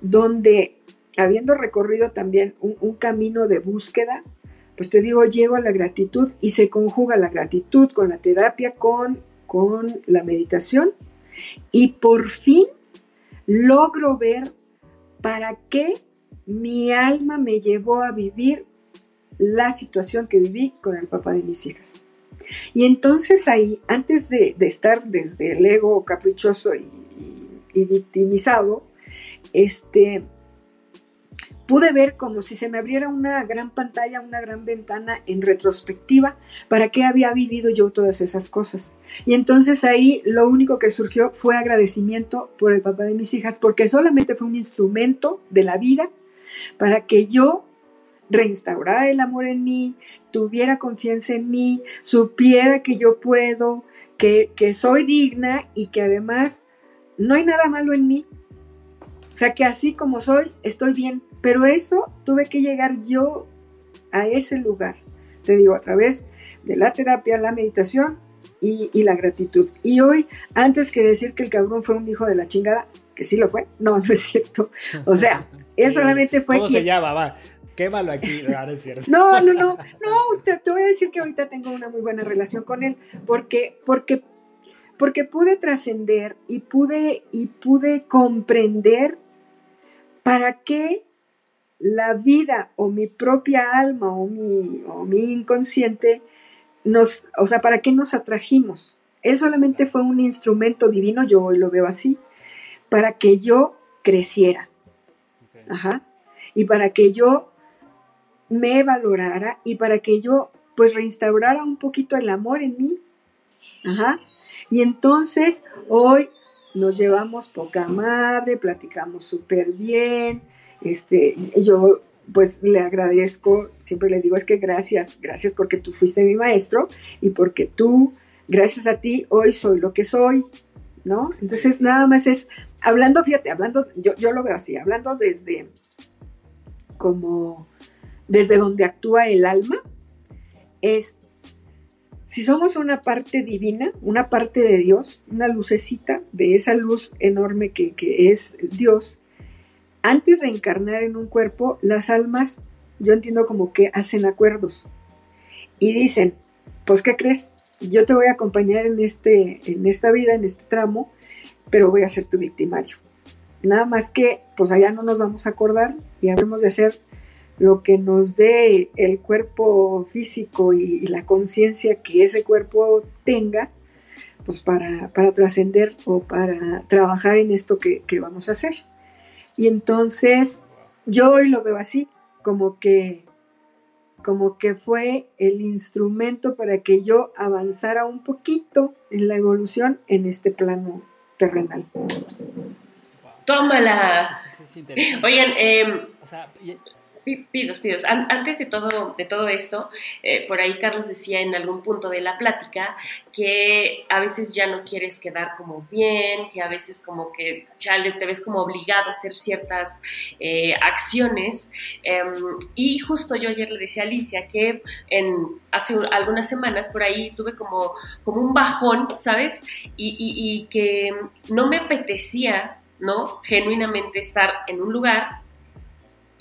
donde habiendo recorrido también un, camino de búsqueda, pues te digo, llego a la gratitud y se conjuga la gratitud con la terapia, con, con la meditación y por fin logro ver para qué mi alma me llevó a vivir la situación que viví con el papá de mis hijas. Y entonces ahí, antes de, estar desde el ego caprichoso y, victimizado, este, pude ver como si se me abriera una gran pantalla, una gran ventana en retrospectiva para qué había vivido yo todas esas cosas. Y entonces ahí lo único que surgió fue agradecimiento por el papá de mis hijas, porque solamente fue un instrumento de la vida para que yo reinstaurara el amor en mí, tuviera confianza en mí, supiera que yo puedo, que, que soy digna y que además no hay nada malo en mí. O sea que así como soy, estoy bien. Pero eso tuve que llegar yo a ese lugar, te digo, a través de la terapia, la meditación y, la gratitud. Y hoy, antes que decir que el cabrón fue un hijo de la chingada, que sí lo fue, no, no es cierto. O sea, él solamente fue ¿Cómo quien... se llama? Va, quémalo aquí, ahora es cierto. No, no, no, no, te, te, voy a decir que ahorita tengo una muy buena relación con él, porque, porque, porque pude trascender y pude, y pude comprender para qué la vida o mi propia alma o mi, o mi inconsciente nos, o sea, ¿para qué nos atrajimos? Él solamente fue un instrumento divino, yo hoy lo veo así, para que yo creciera. Ajá. Y para que yo me valorara y para que yo pues reinstaurara un poquito el amor en mí. Ajá. Y entonces hoy nos llevamos poca madre, platicamos súper bien, este, yo pues le agradezco, siempre le digo es que gracias, gracias porque tú fuiste mi maestro y porque tú, gracias a ti, hoy soy lo que soy, ¿no? Entonces nada más es, hablando, fíjate, hablando, yo, yo lo veo así, hablando desde como, desde donde actúa el alma, es, si somos una parte divina, una parte de Dios, una lucecita de esa luz enorme que, es Dios, antes de encarnar en un cuerpo, las almas, yo entiendo como que hacen acuerdos y dicen, pues ¿qué crees? Yo te voy a acompañar en, este, en esta vida, en este tramo, pero voy a ser tu victimario. Nada más que, pues allá no nos vamos a acordar y habremos de hacer lo que nos dé el cuerpo físico y, la conciencia que ese cuerpo tenga, pues para, para trascender o para trabajar en esto que, que vamos a hacer. Y entonces yo hoy lo veo así, como que como que fue el instrumento para que yo avanzara un poquito en la evolución en este plano terrenal. Tómala. Oigan, eh, o sea, Pidos, pidos. Antes de todo, de todo esto, eh, por ahí Carlos decía en algún punto de la plática que a veces ya no quieres quedar como bien, que a veces como que chale, te ves como obligado a hacer ciertas eh, acciones. Em, y justo yo ayer le decía a Alicia que en, hace algunas semanas por ahí tuve como, como un bajón, ¿sabes? Y, y que no me apetecía, ¿no? Genuinamente estar en un lugar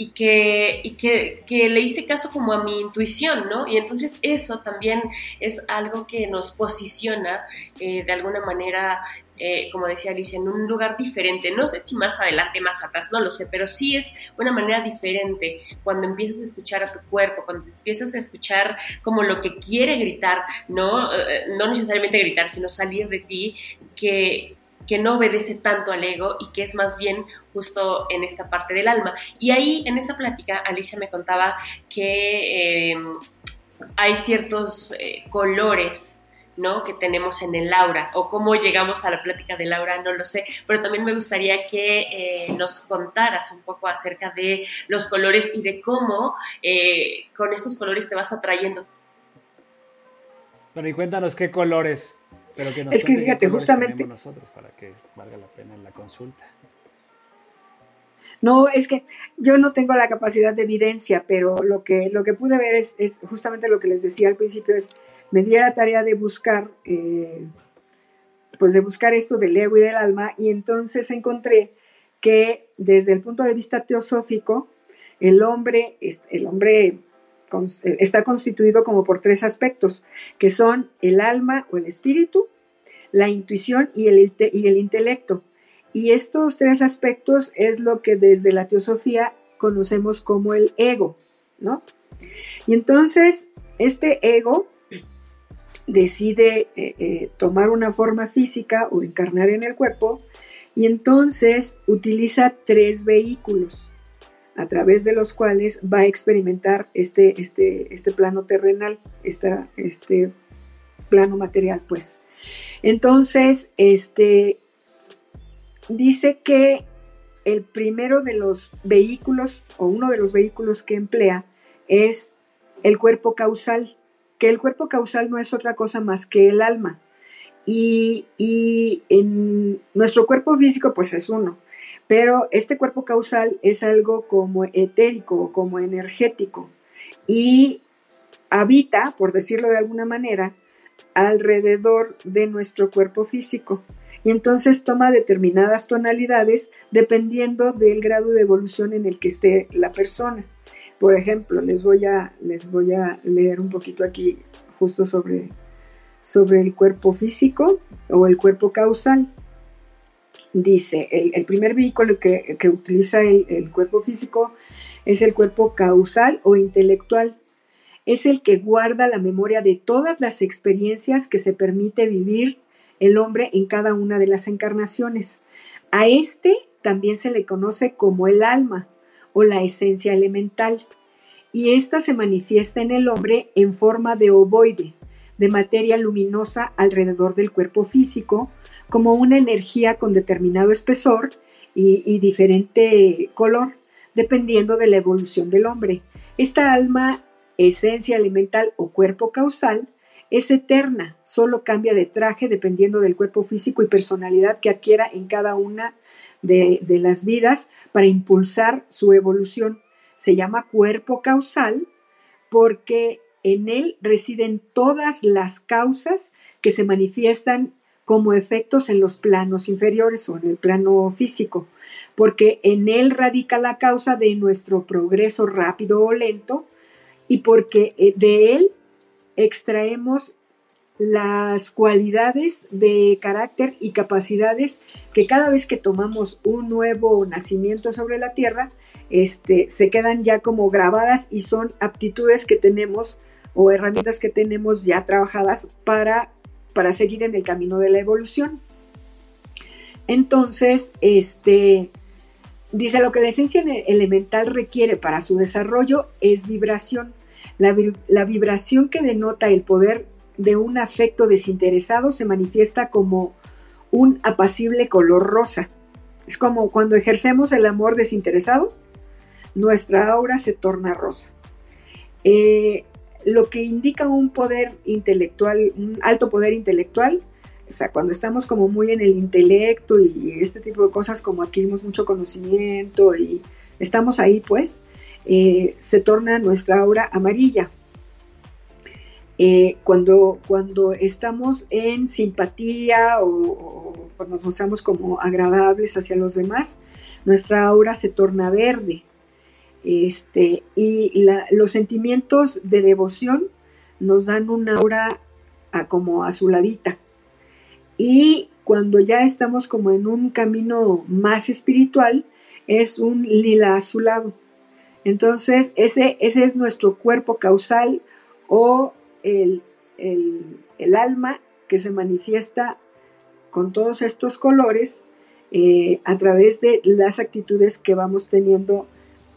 y, que, y que, que, le hice caso como a mi intuición, ¿no? Y entonces eso también es algo que nos posiciona eh, de alguna manera, eh, como decía Alicia, en un lugar diferente. No sé si más adelante, más atrás, no lo sé, pero sí es una manera diferente cuando empiezas a escuchar a tu cuerpo, cuando empiezas a escuchar como lo que quiere gritar, ¿no? Eh, no necesariamente gritar, sino salir de ti, que, que no obedece tanto al ego y que es más bien justo en esta parte del alma. Y ahí, en esa plática, Alicia me contaba que em, hay ciertos eh, colores ¿no? que tenemos en el aura o cómo llegamos a la plática del aura, no lo sé, pero también me gustaría que eh, nos contaras un poco acerca de los colores y de cómo eh, con estos colores te vas atrayendo. Bueno, y cuéntanos qué colores es que fíjate, justamente... Nosotros para que valga la pena en la consulta. No, es que yo no tengo la capacidad de evidencia, pero lo que, lo que pude ver es, justamente lo que les decía al principio, es me di la tarea de buscar, eh, pues de buscar esto del ego y del alma, y entonces encontré que desde el punto de vista teosófico, el hombre, el hombre está constituido como por tres aspectos, que son el alma o el espíritu, la intuición y el, y el intelecto. Y estos tres aspectos es lo que desde la teosofía conocemos como el ego, ¿no? Y entonces, este ego decide eh, eh, tomar una forma física o encarnar en el cuerpo y entonces utiliza tres vehículos. A través de los cuales va a experimentar este, este, este plano terrenal, este plano material, pues. Entonces, este, dice que el primero de los vehículos o uno de los vehículos que emplea es el cuerpo causal, que el cuerpo causal no es otra cosa más que el alma. Y, y en nuestro cuerpo físico pues es uno, pero este cuerpo causal es algo como etérico, como energético y habita, por decirlo de alguna manera, alrededor de nuestro cuerpo físico y entonces toma determinadas tonalidades dependiendo del grado de evolución en el que esté la persona. Por ejemplo, les voy a, les voy a leer un poquito aquí justo sobre, sobre el cuerpo físico o el cuerpo causal. Dice, el, primer vehículo que, utiliza el, cuerpo físico es el cuerpo causal o intelectual. Es el que guarda la memoria de todas las experiencias que se permite vivir el hombre en cada una de las encarnaciones. A este también se le conoce como el alma o la esencia elemental, y ésta se manifiesta en el hombre en forma de ovoide, de materia luminosa alrededor del cuerpo físico, como una energía con determinado espesor y, diferente color, dependiendo de la evolución del hombre. Esta alma, esencia elemental o cuerpo causal, es eterna, solo cambia de traje dependiendo del cuerpo físico y personalidad que adquiera en cada una de, las vidas para impulsar su evolución. Se llama cuerpo causal porque en él residen todas las causas que se manifiestan como efectos en los planos inferiores o en el plano físico, porque en él radica la causa de nuestro progreso rápido o lento y porque eh, de él extraemos las cualidades de carácter y capacidades que cada vez que tomamos un nuevo nacimiento sobre la tierra, este, se quedan ya como grabadas y son aptitudes que tenemos o herramientas que tenemos ya trabajadas para, para seguir en el camino de la evolución. Entonces, este, dice lo que la esencia elemental requiere para su desarrollo es vibración. La, vibración que denota el poder de un afecto desinteresado se manifiesta como un apacible color rosa. Es como cuando ejercemos el amor desinteresado, nuestra aura se torna rosa. Eh, lo que indica un poder intelectual, un alto poder intelectual, o sea, cuando estamos como muy en el intelecto y este tipo de cosas, como adquirimos mucho conocimiento y estamos ahí, pues, eh, se torna nuestra aura amarilla. Eh, cuando, cuando estamos en simpatía o, nos mostramos como agradables hacia los demás, nuestra aura se torna verde. Este, y los sentimientos de devoción nos dan una aura a, como azuladita. Y cuando ya estamos como en un camino más espiritual, es un lila azulado. Entonces, ese, ese es nuestro cuerpo causal o el, alma que se manifiesta con todos estos colores eh, a través de las actitudes que vamos teniendo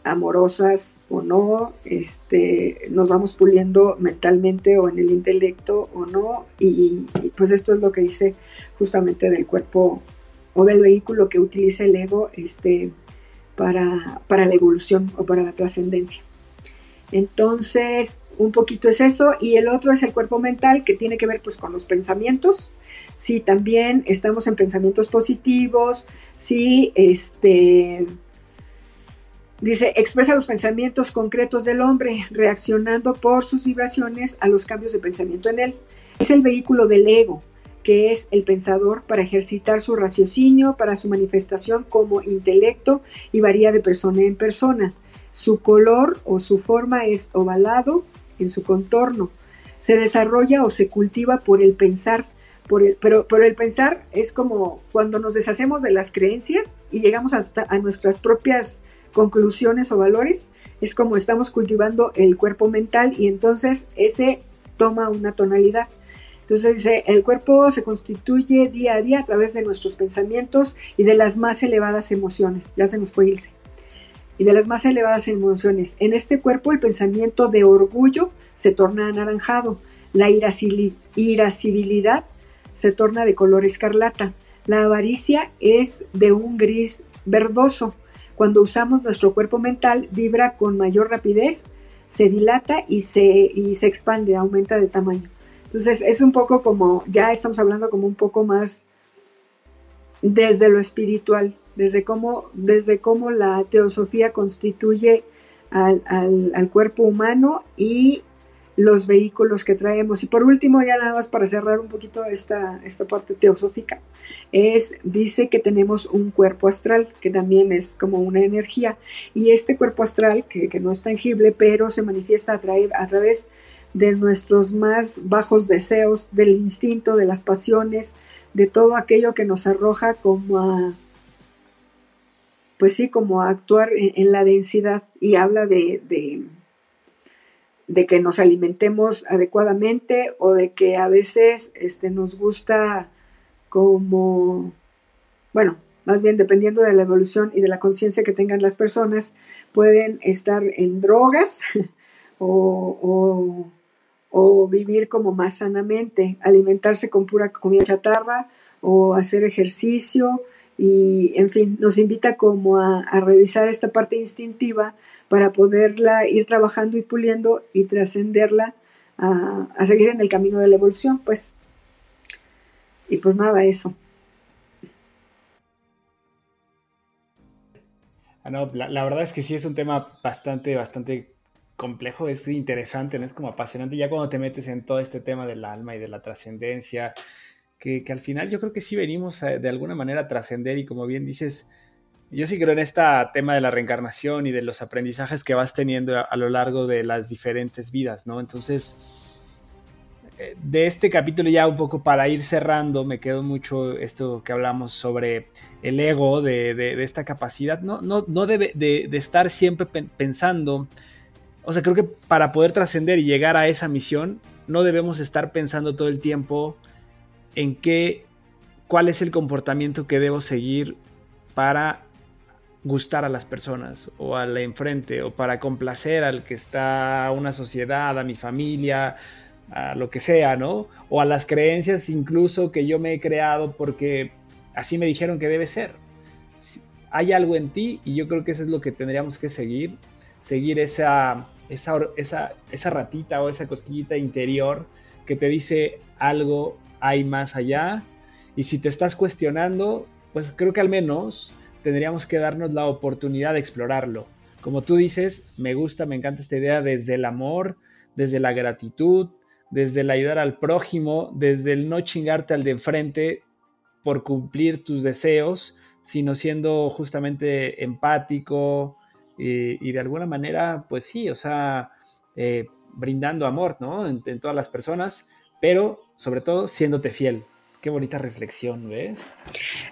amorosas o no, este, nos vamos puliendo mentalmente o en el intelecto o no, y, pues esto es lo que dice justamente del cuerpo o del vehículo que utiliza el ego, este, para, la evolución o para la trascendencia. Entonces, un poquito es eso y el otro es el cuerpo mental que tiene que ver pues con los pensamientos. Si también estamos en pensamientos positivos, si este dice, expresa los pensamientos concretos del hombre, reaccionando por sus vibraciones a los cambios de pensamiento en él. Es el vehículo del ego, que es el pensador para ejercitar su raciocinio, para su manifestación como intelecto y varía de persona en persona. Su color o su forma es ovalado en su contorno. Se desarrolla o se cultiva por el pensar, por el, pero, pero el pensar es como cuando nos deshacemos de las creencias y llegamos hasta a nuestras propias conclusiones o valores, es como estamos cultivando el cuerpo mental y entonces ese toma una tonalidad. Entonces dice, el cuerpo se constituye día a día a través de nuestros pensamientos y de las más elevadas emociones. Ya se nos fue Ilse. y de las más elevadas emociones. En este cuerpo el pensamiento de orgullo se torna anaranjado, la irascibilidad se torna de color escarlata, la avaricia es de un gris verdoso. Cuando usamos nuestro cuerpo mental vibra con mayor rapidez, se dilata y se, y se expande, aumenta de tamaño. Entonces es un poco como, ya estamos hablando como un poco más desde lo espiritual, desde cómo, desde cómo la teosofía constituye al, al, cuerpo humano y los vehículos que traemos. Y por último, ya nada más para cerrar un poquito esta, esta parte teosófica, es, dice que tenemos un cuerpo astral, que también es como una energía, y este cuerpo astral, que, que no es tangible, pero se manifiesta a, través de nuestros más bajos deseos, del instinto, de las pasiones, de todo aquello que nos arroja como a, pues sí, como actuar en, la densidad y habla de, de, que nos alimentemos adecuadamente o de que a veces este, nos gusta como, bueno, más bien dependiendo de la evolución y de la conciencia que tengan las personas, pueden estar en drogas o o vivir como más sanamente, alimentarse con pura comida chatarra o hacer ejercicio y en fin, nos invita como a, revisar esta parte instintiva para poderla ir trabajando y puliendo y trascenderla a, a, seguir en el camino de la evolución, pues. Y pues nada, eso. Ah, no, la, la, verdad es que sí es un tema bastante, bastante complejo, es interesante, ¿no? Es como apasionante ya cuando te metes en todo este tema del alma y de la trascendencia, que, al final yo creo que sí venimos de alguna manera a trascender y como bien dices, yo sí creo en este tema de la reencarnación y de los aprendizajes que vas teniendo a, lo largo de las diferentes vidas, ¿no? Entonces, eh, de este capítulo ya un poco para ir cerrando, me quedo mucho esto que hablamos sobre el ego, de, esta capacidad, no, no, no debe de, de estar siempre pensando o sea, creo que para poder trascender y llegar a esa misión, no debemos estar pensando todo el tiempo en qué, cuál es el comportamiento que debo seguir para gustar a las personas o al enfrente o para complacer al que está a una sociedad, a mi familia, a lo que sea, ¿no? O a las creencias incluso que yo me he creado porque así me dijeron que debe ser. Hay algo en ti y yo creo que eso es lo que tendríamos que seguir, seguir esa, esa, esa, ratita o esa cosquillita interior que te dice algo hay más allá. Y si te estás cuestionando, pues creo que al menos tendríamos que darnos la oportunidad de explorarlo. Como tú dices, me gusta, me encanta esta idea desde el amor, desde la gratitud, desde el ayudar al prójimo, desde el no chingarte al de enfrente por cumplir tus deseos, sino siendo justamente empático, y, de alguna manera, pues sí, o sea, eh, brindando amor, ¿no? En, todas las personas, pero sobre todo siéndote fiel. Qué bonita reflexión, ¿ves?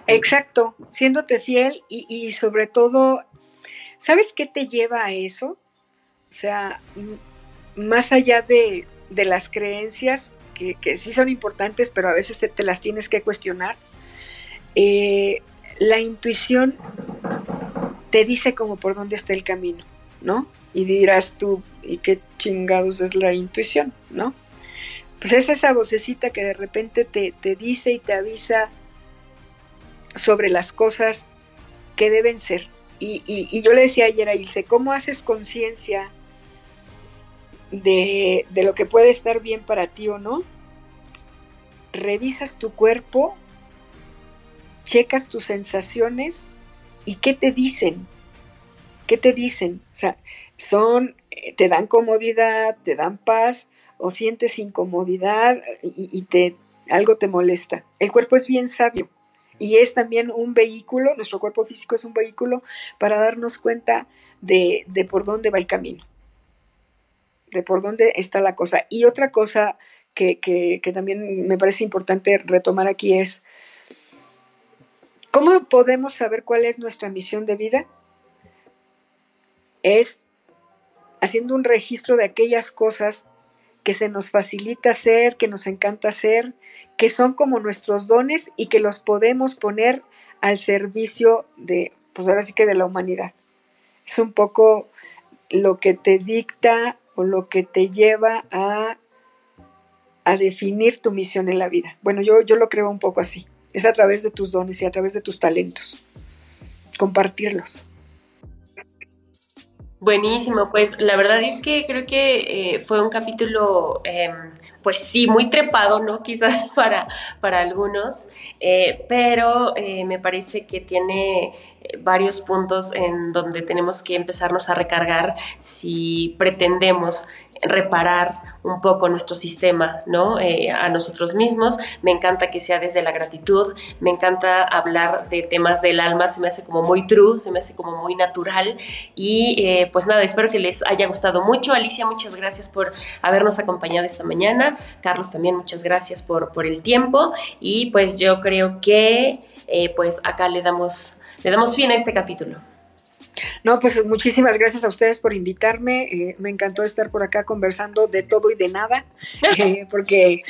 Exacto, siéndote fiel y, sobre todo, ¿sabes qué te lleva a eso? O sea, más allá de, las creencias, que, sí son importantes, pero a veces te, las tienes que cuestionar, eh, la intuición te dice como por dónde está el camino, ¿no? Y dirás tú, ¿y qué chingados es la intuición, ¿no? Pues es esa vocecita que de repente te, dice y te avisa sobre las cosas que deben ser. Y, yo le decía ayer a Ilse, ¿cómo haces conciencia de, de lo que puede estar bien para ti o no? Revisas tu cuerpo, checas tus sensaciones ¿Y qué te dicen? ¿Qué te dicen? O sea, son, eh, te dan comodidad, te dan paz, o sientes incomodidad y, te, algo te molesta. El cuerpo es bien sabio y es también un vehículo, nuestro cuerpo físico es un vehículo para darnos cuenta de, por dónde va el camino, de por dónde está la cosa. Y otra cosa que, que también me parece importante retomar aquí es, ¿Cómo podemos saber cuál es nuestra misión de vida? Es haciendo un registro de aquellas cosas que se nos facilita hacer, que nos encanta hacer, que son como nuestros dones y que los podemos poner al servicio de, pues ahora sí que de la humanidad. es un poco lo que te dicta o lo que te lleva a, a definir tu misión en la vida. Bueno, yo, yo lo creo un poco así. Es a través de tus dones y a través de tus talentos. Compartirlos. Buenísimo, pues la verdad es que creo que eh, fue un capítulo, em, pues sí, muy trepado, ¿no? Quizás para, para algunos, eh, pero eh, me parece que tiene varios puntos en donde tenemos que empezarnos a recargar si pretendemos reparar un poco nuestro sistema, ¿no? Eh, a nosotros mismos. Me encanta que sea desde la gratitud, me encanta hablar de temas del alma, se me hace como muy true, se me hace como muy natural. Y eh, pues nada, espero que les haya gustado mucho. Alicia, muchas gracias por habernos acompañado esta mañana. Carlos, también muchas gracias por, por el tiempo. Y pues yo creo que eh, pues acá le damos, le damos fin a este capítulo. No, pues muchísimas gracias a ustedes por invitarme. Eh, me encantó estar por acá conversando de todo y de nada, eh, porque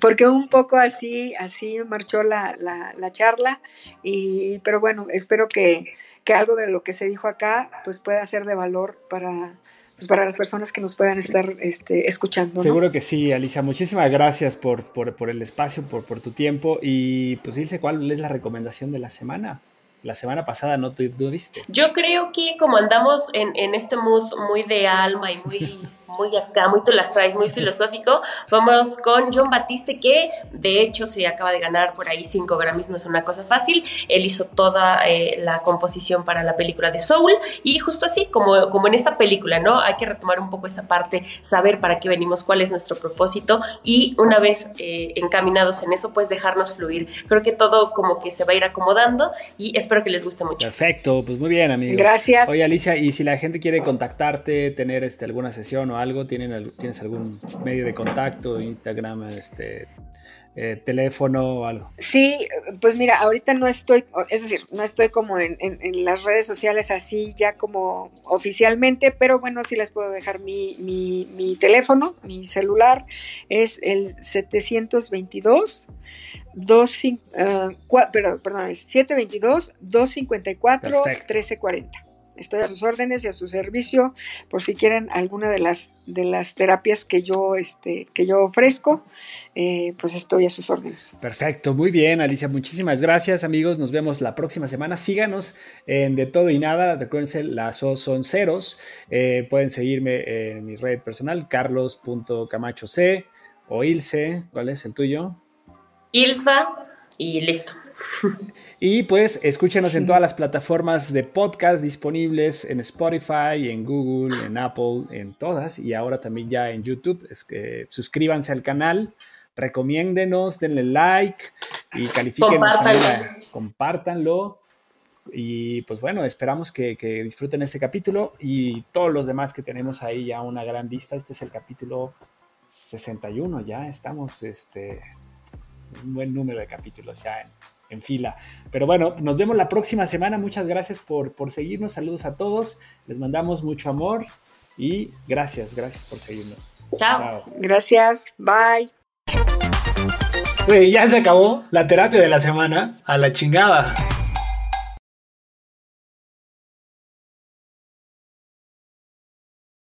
porque un poco así, así marchó la, la, charla, y, pero bueno, espero que, que, algo de lo que se dijo acá pues pueda ser de valor para, pues para las personas que nos puedan estar este, escuchando. Seguro que sí, Alicia. Muchísimas gracias por, por, por el espacio, por, por tu tiempo y pues Ilse, ¿cuál es la recomendación de la semana? La semana pasada no te viste. Yo creo que como andamos en, en este mood muy de alma y muy muy acá, muy tú las traes, muy filosófico. Vamos con John Batiste, que de hecho se acaba de ganar por ahí cinco Grammys, no es una cosa fácil. Él hizo toda eh, la composición para la película de Soul y justo así, como, como en esta película, ¿no? Hay que retomar un poco esa parte, saber para qué venimos, cuál es nuestro propósito y una vez eh, encaminados en eso, pues dejarnos fluir. Creo que todo como que se va a ir acomodando y espero que les guste mucho. Perfecto, pues muy bien, amigos. Gracias. Oye, Alicia, y si la gente quiere contactarte, tener este, alguna sesión o algo, ¿Tienen, ¿tienes algún medio de contacto, Instagram, este, eh, teléfono o algo? Sí, pues mira, ahorita no estoy, es decir, no estoy como en, las redes sociales así ya como oficialmente, pero bueno, sí les puedo dejar mi, mi, teléfono, mi celular, es el 722. 2, perdón, perdón, es 722 254 1340. Estoy a sus órdenes y a su servicio por si quieren alguna de las, de las terapias que yo, este, que yo ofrezco, eh, pues estoy a sus órdenes. Perfecto, muy bien Alicia, muchísimas gracias amigos, nos vemos la próxima semana, síganos en De Todo y Nada, recuerden las O son ceros, eh, pueden seguirme en mi red personal, carlos.camachoc o Ilse, ¿cuál es el tuyo? Ilsva y listo. Y pues escúchenos en todas las plataformas de podcast disponibles en Spotify, en Google, en Apple, en todas y ahora también ya en YouTube. Es que suscríbanse al canal, recomiéndenos, denle like y califiquen. Compártanlo. Y pues bueno, esperamos que, que, disfruten este capítulo y todos los demás que tenemos ahí ya una gran lista. Este es el capítulo 61, ya estamos, este, un buen número de capítulos ya en, en fila. Pero bueno, nos vemos la próxima semana. Muchas gracias por, por seguirnos. Saludos a todos. Les mandamos mucho amor y gracias, gracias por seguirnos. Chao. Gracias. Bye. ya se acabó la terapia de la semana. A la chingada.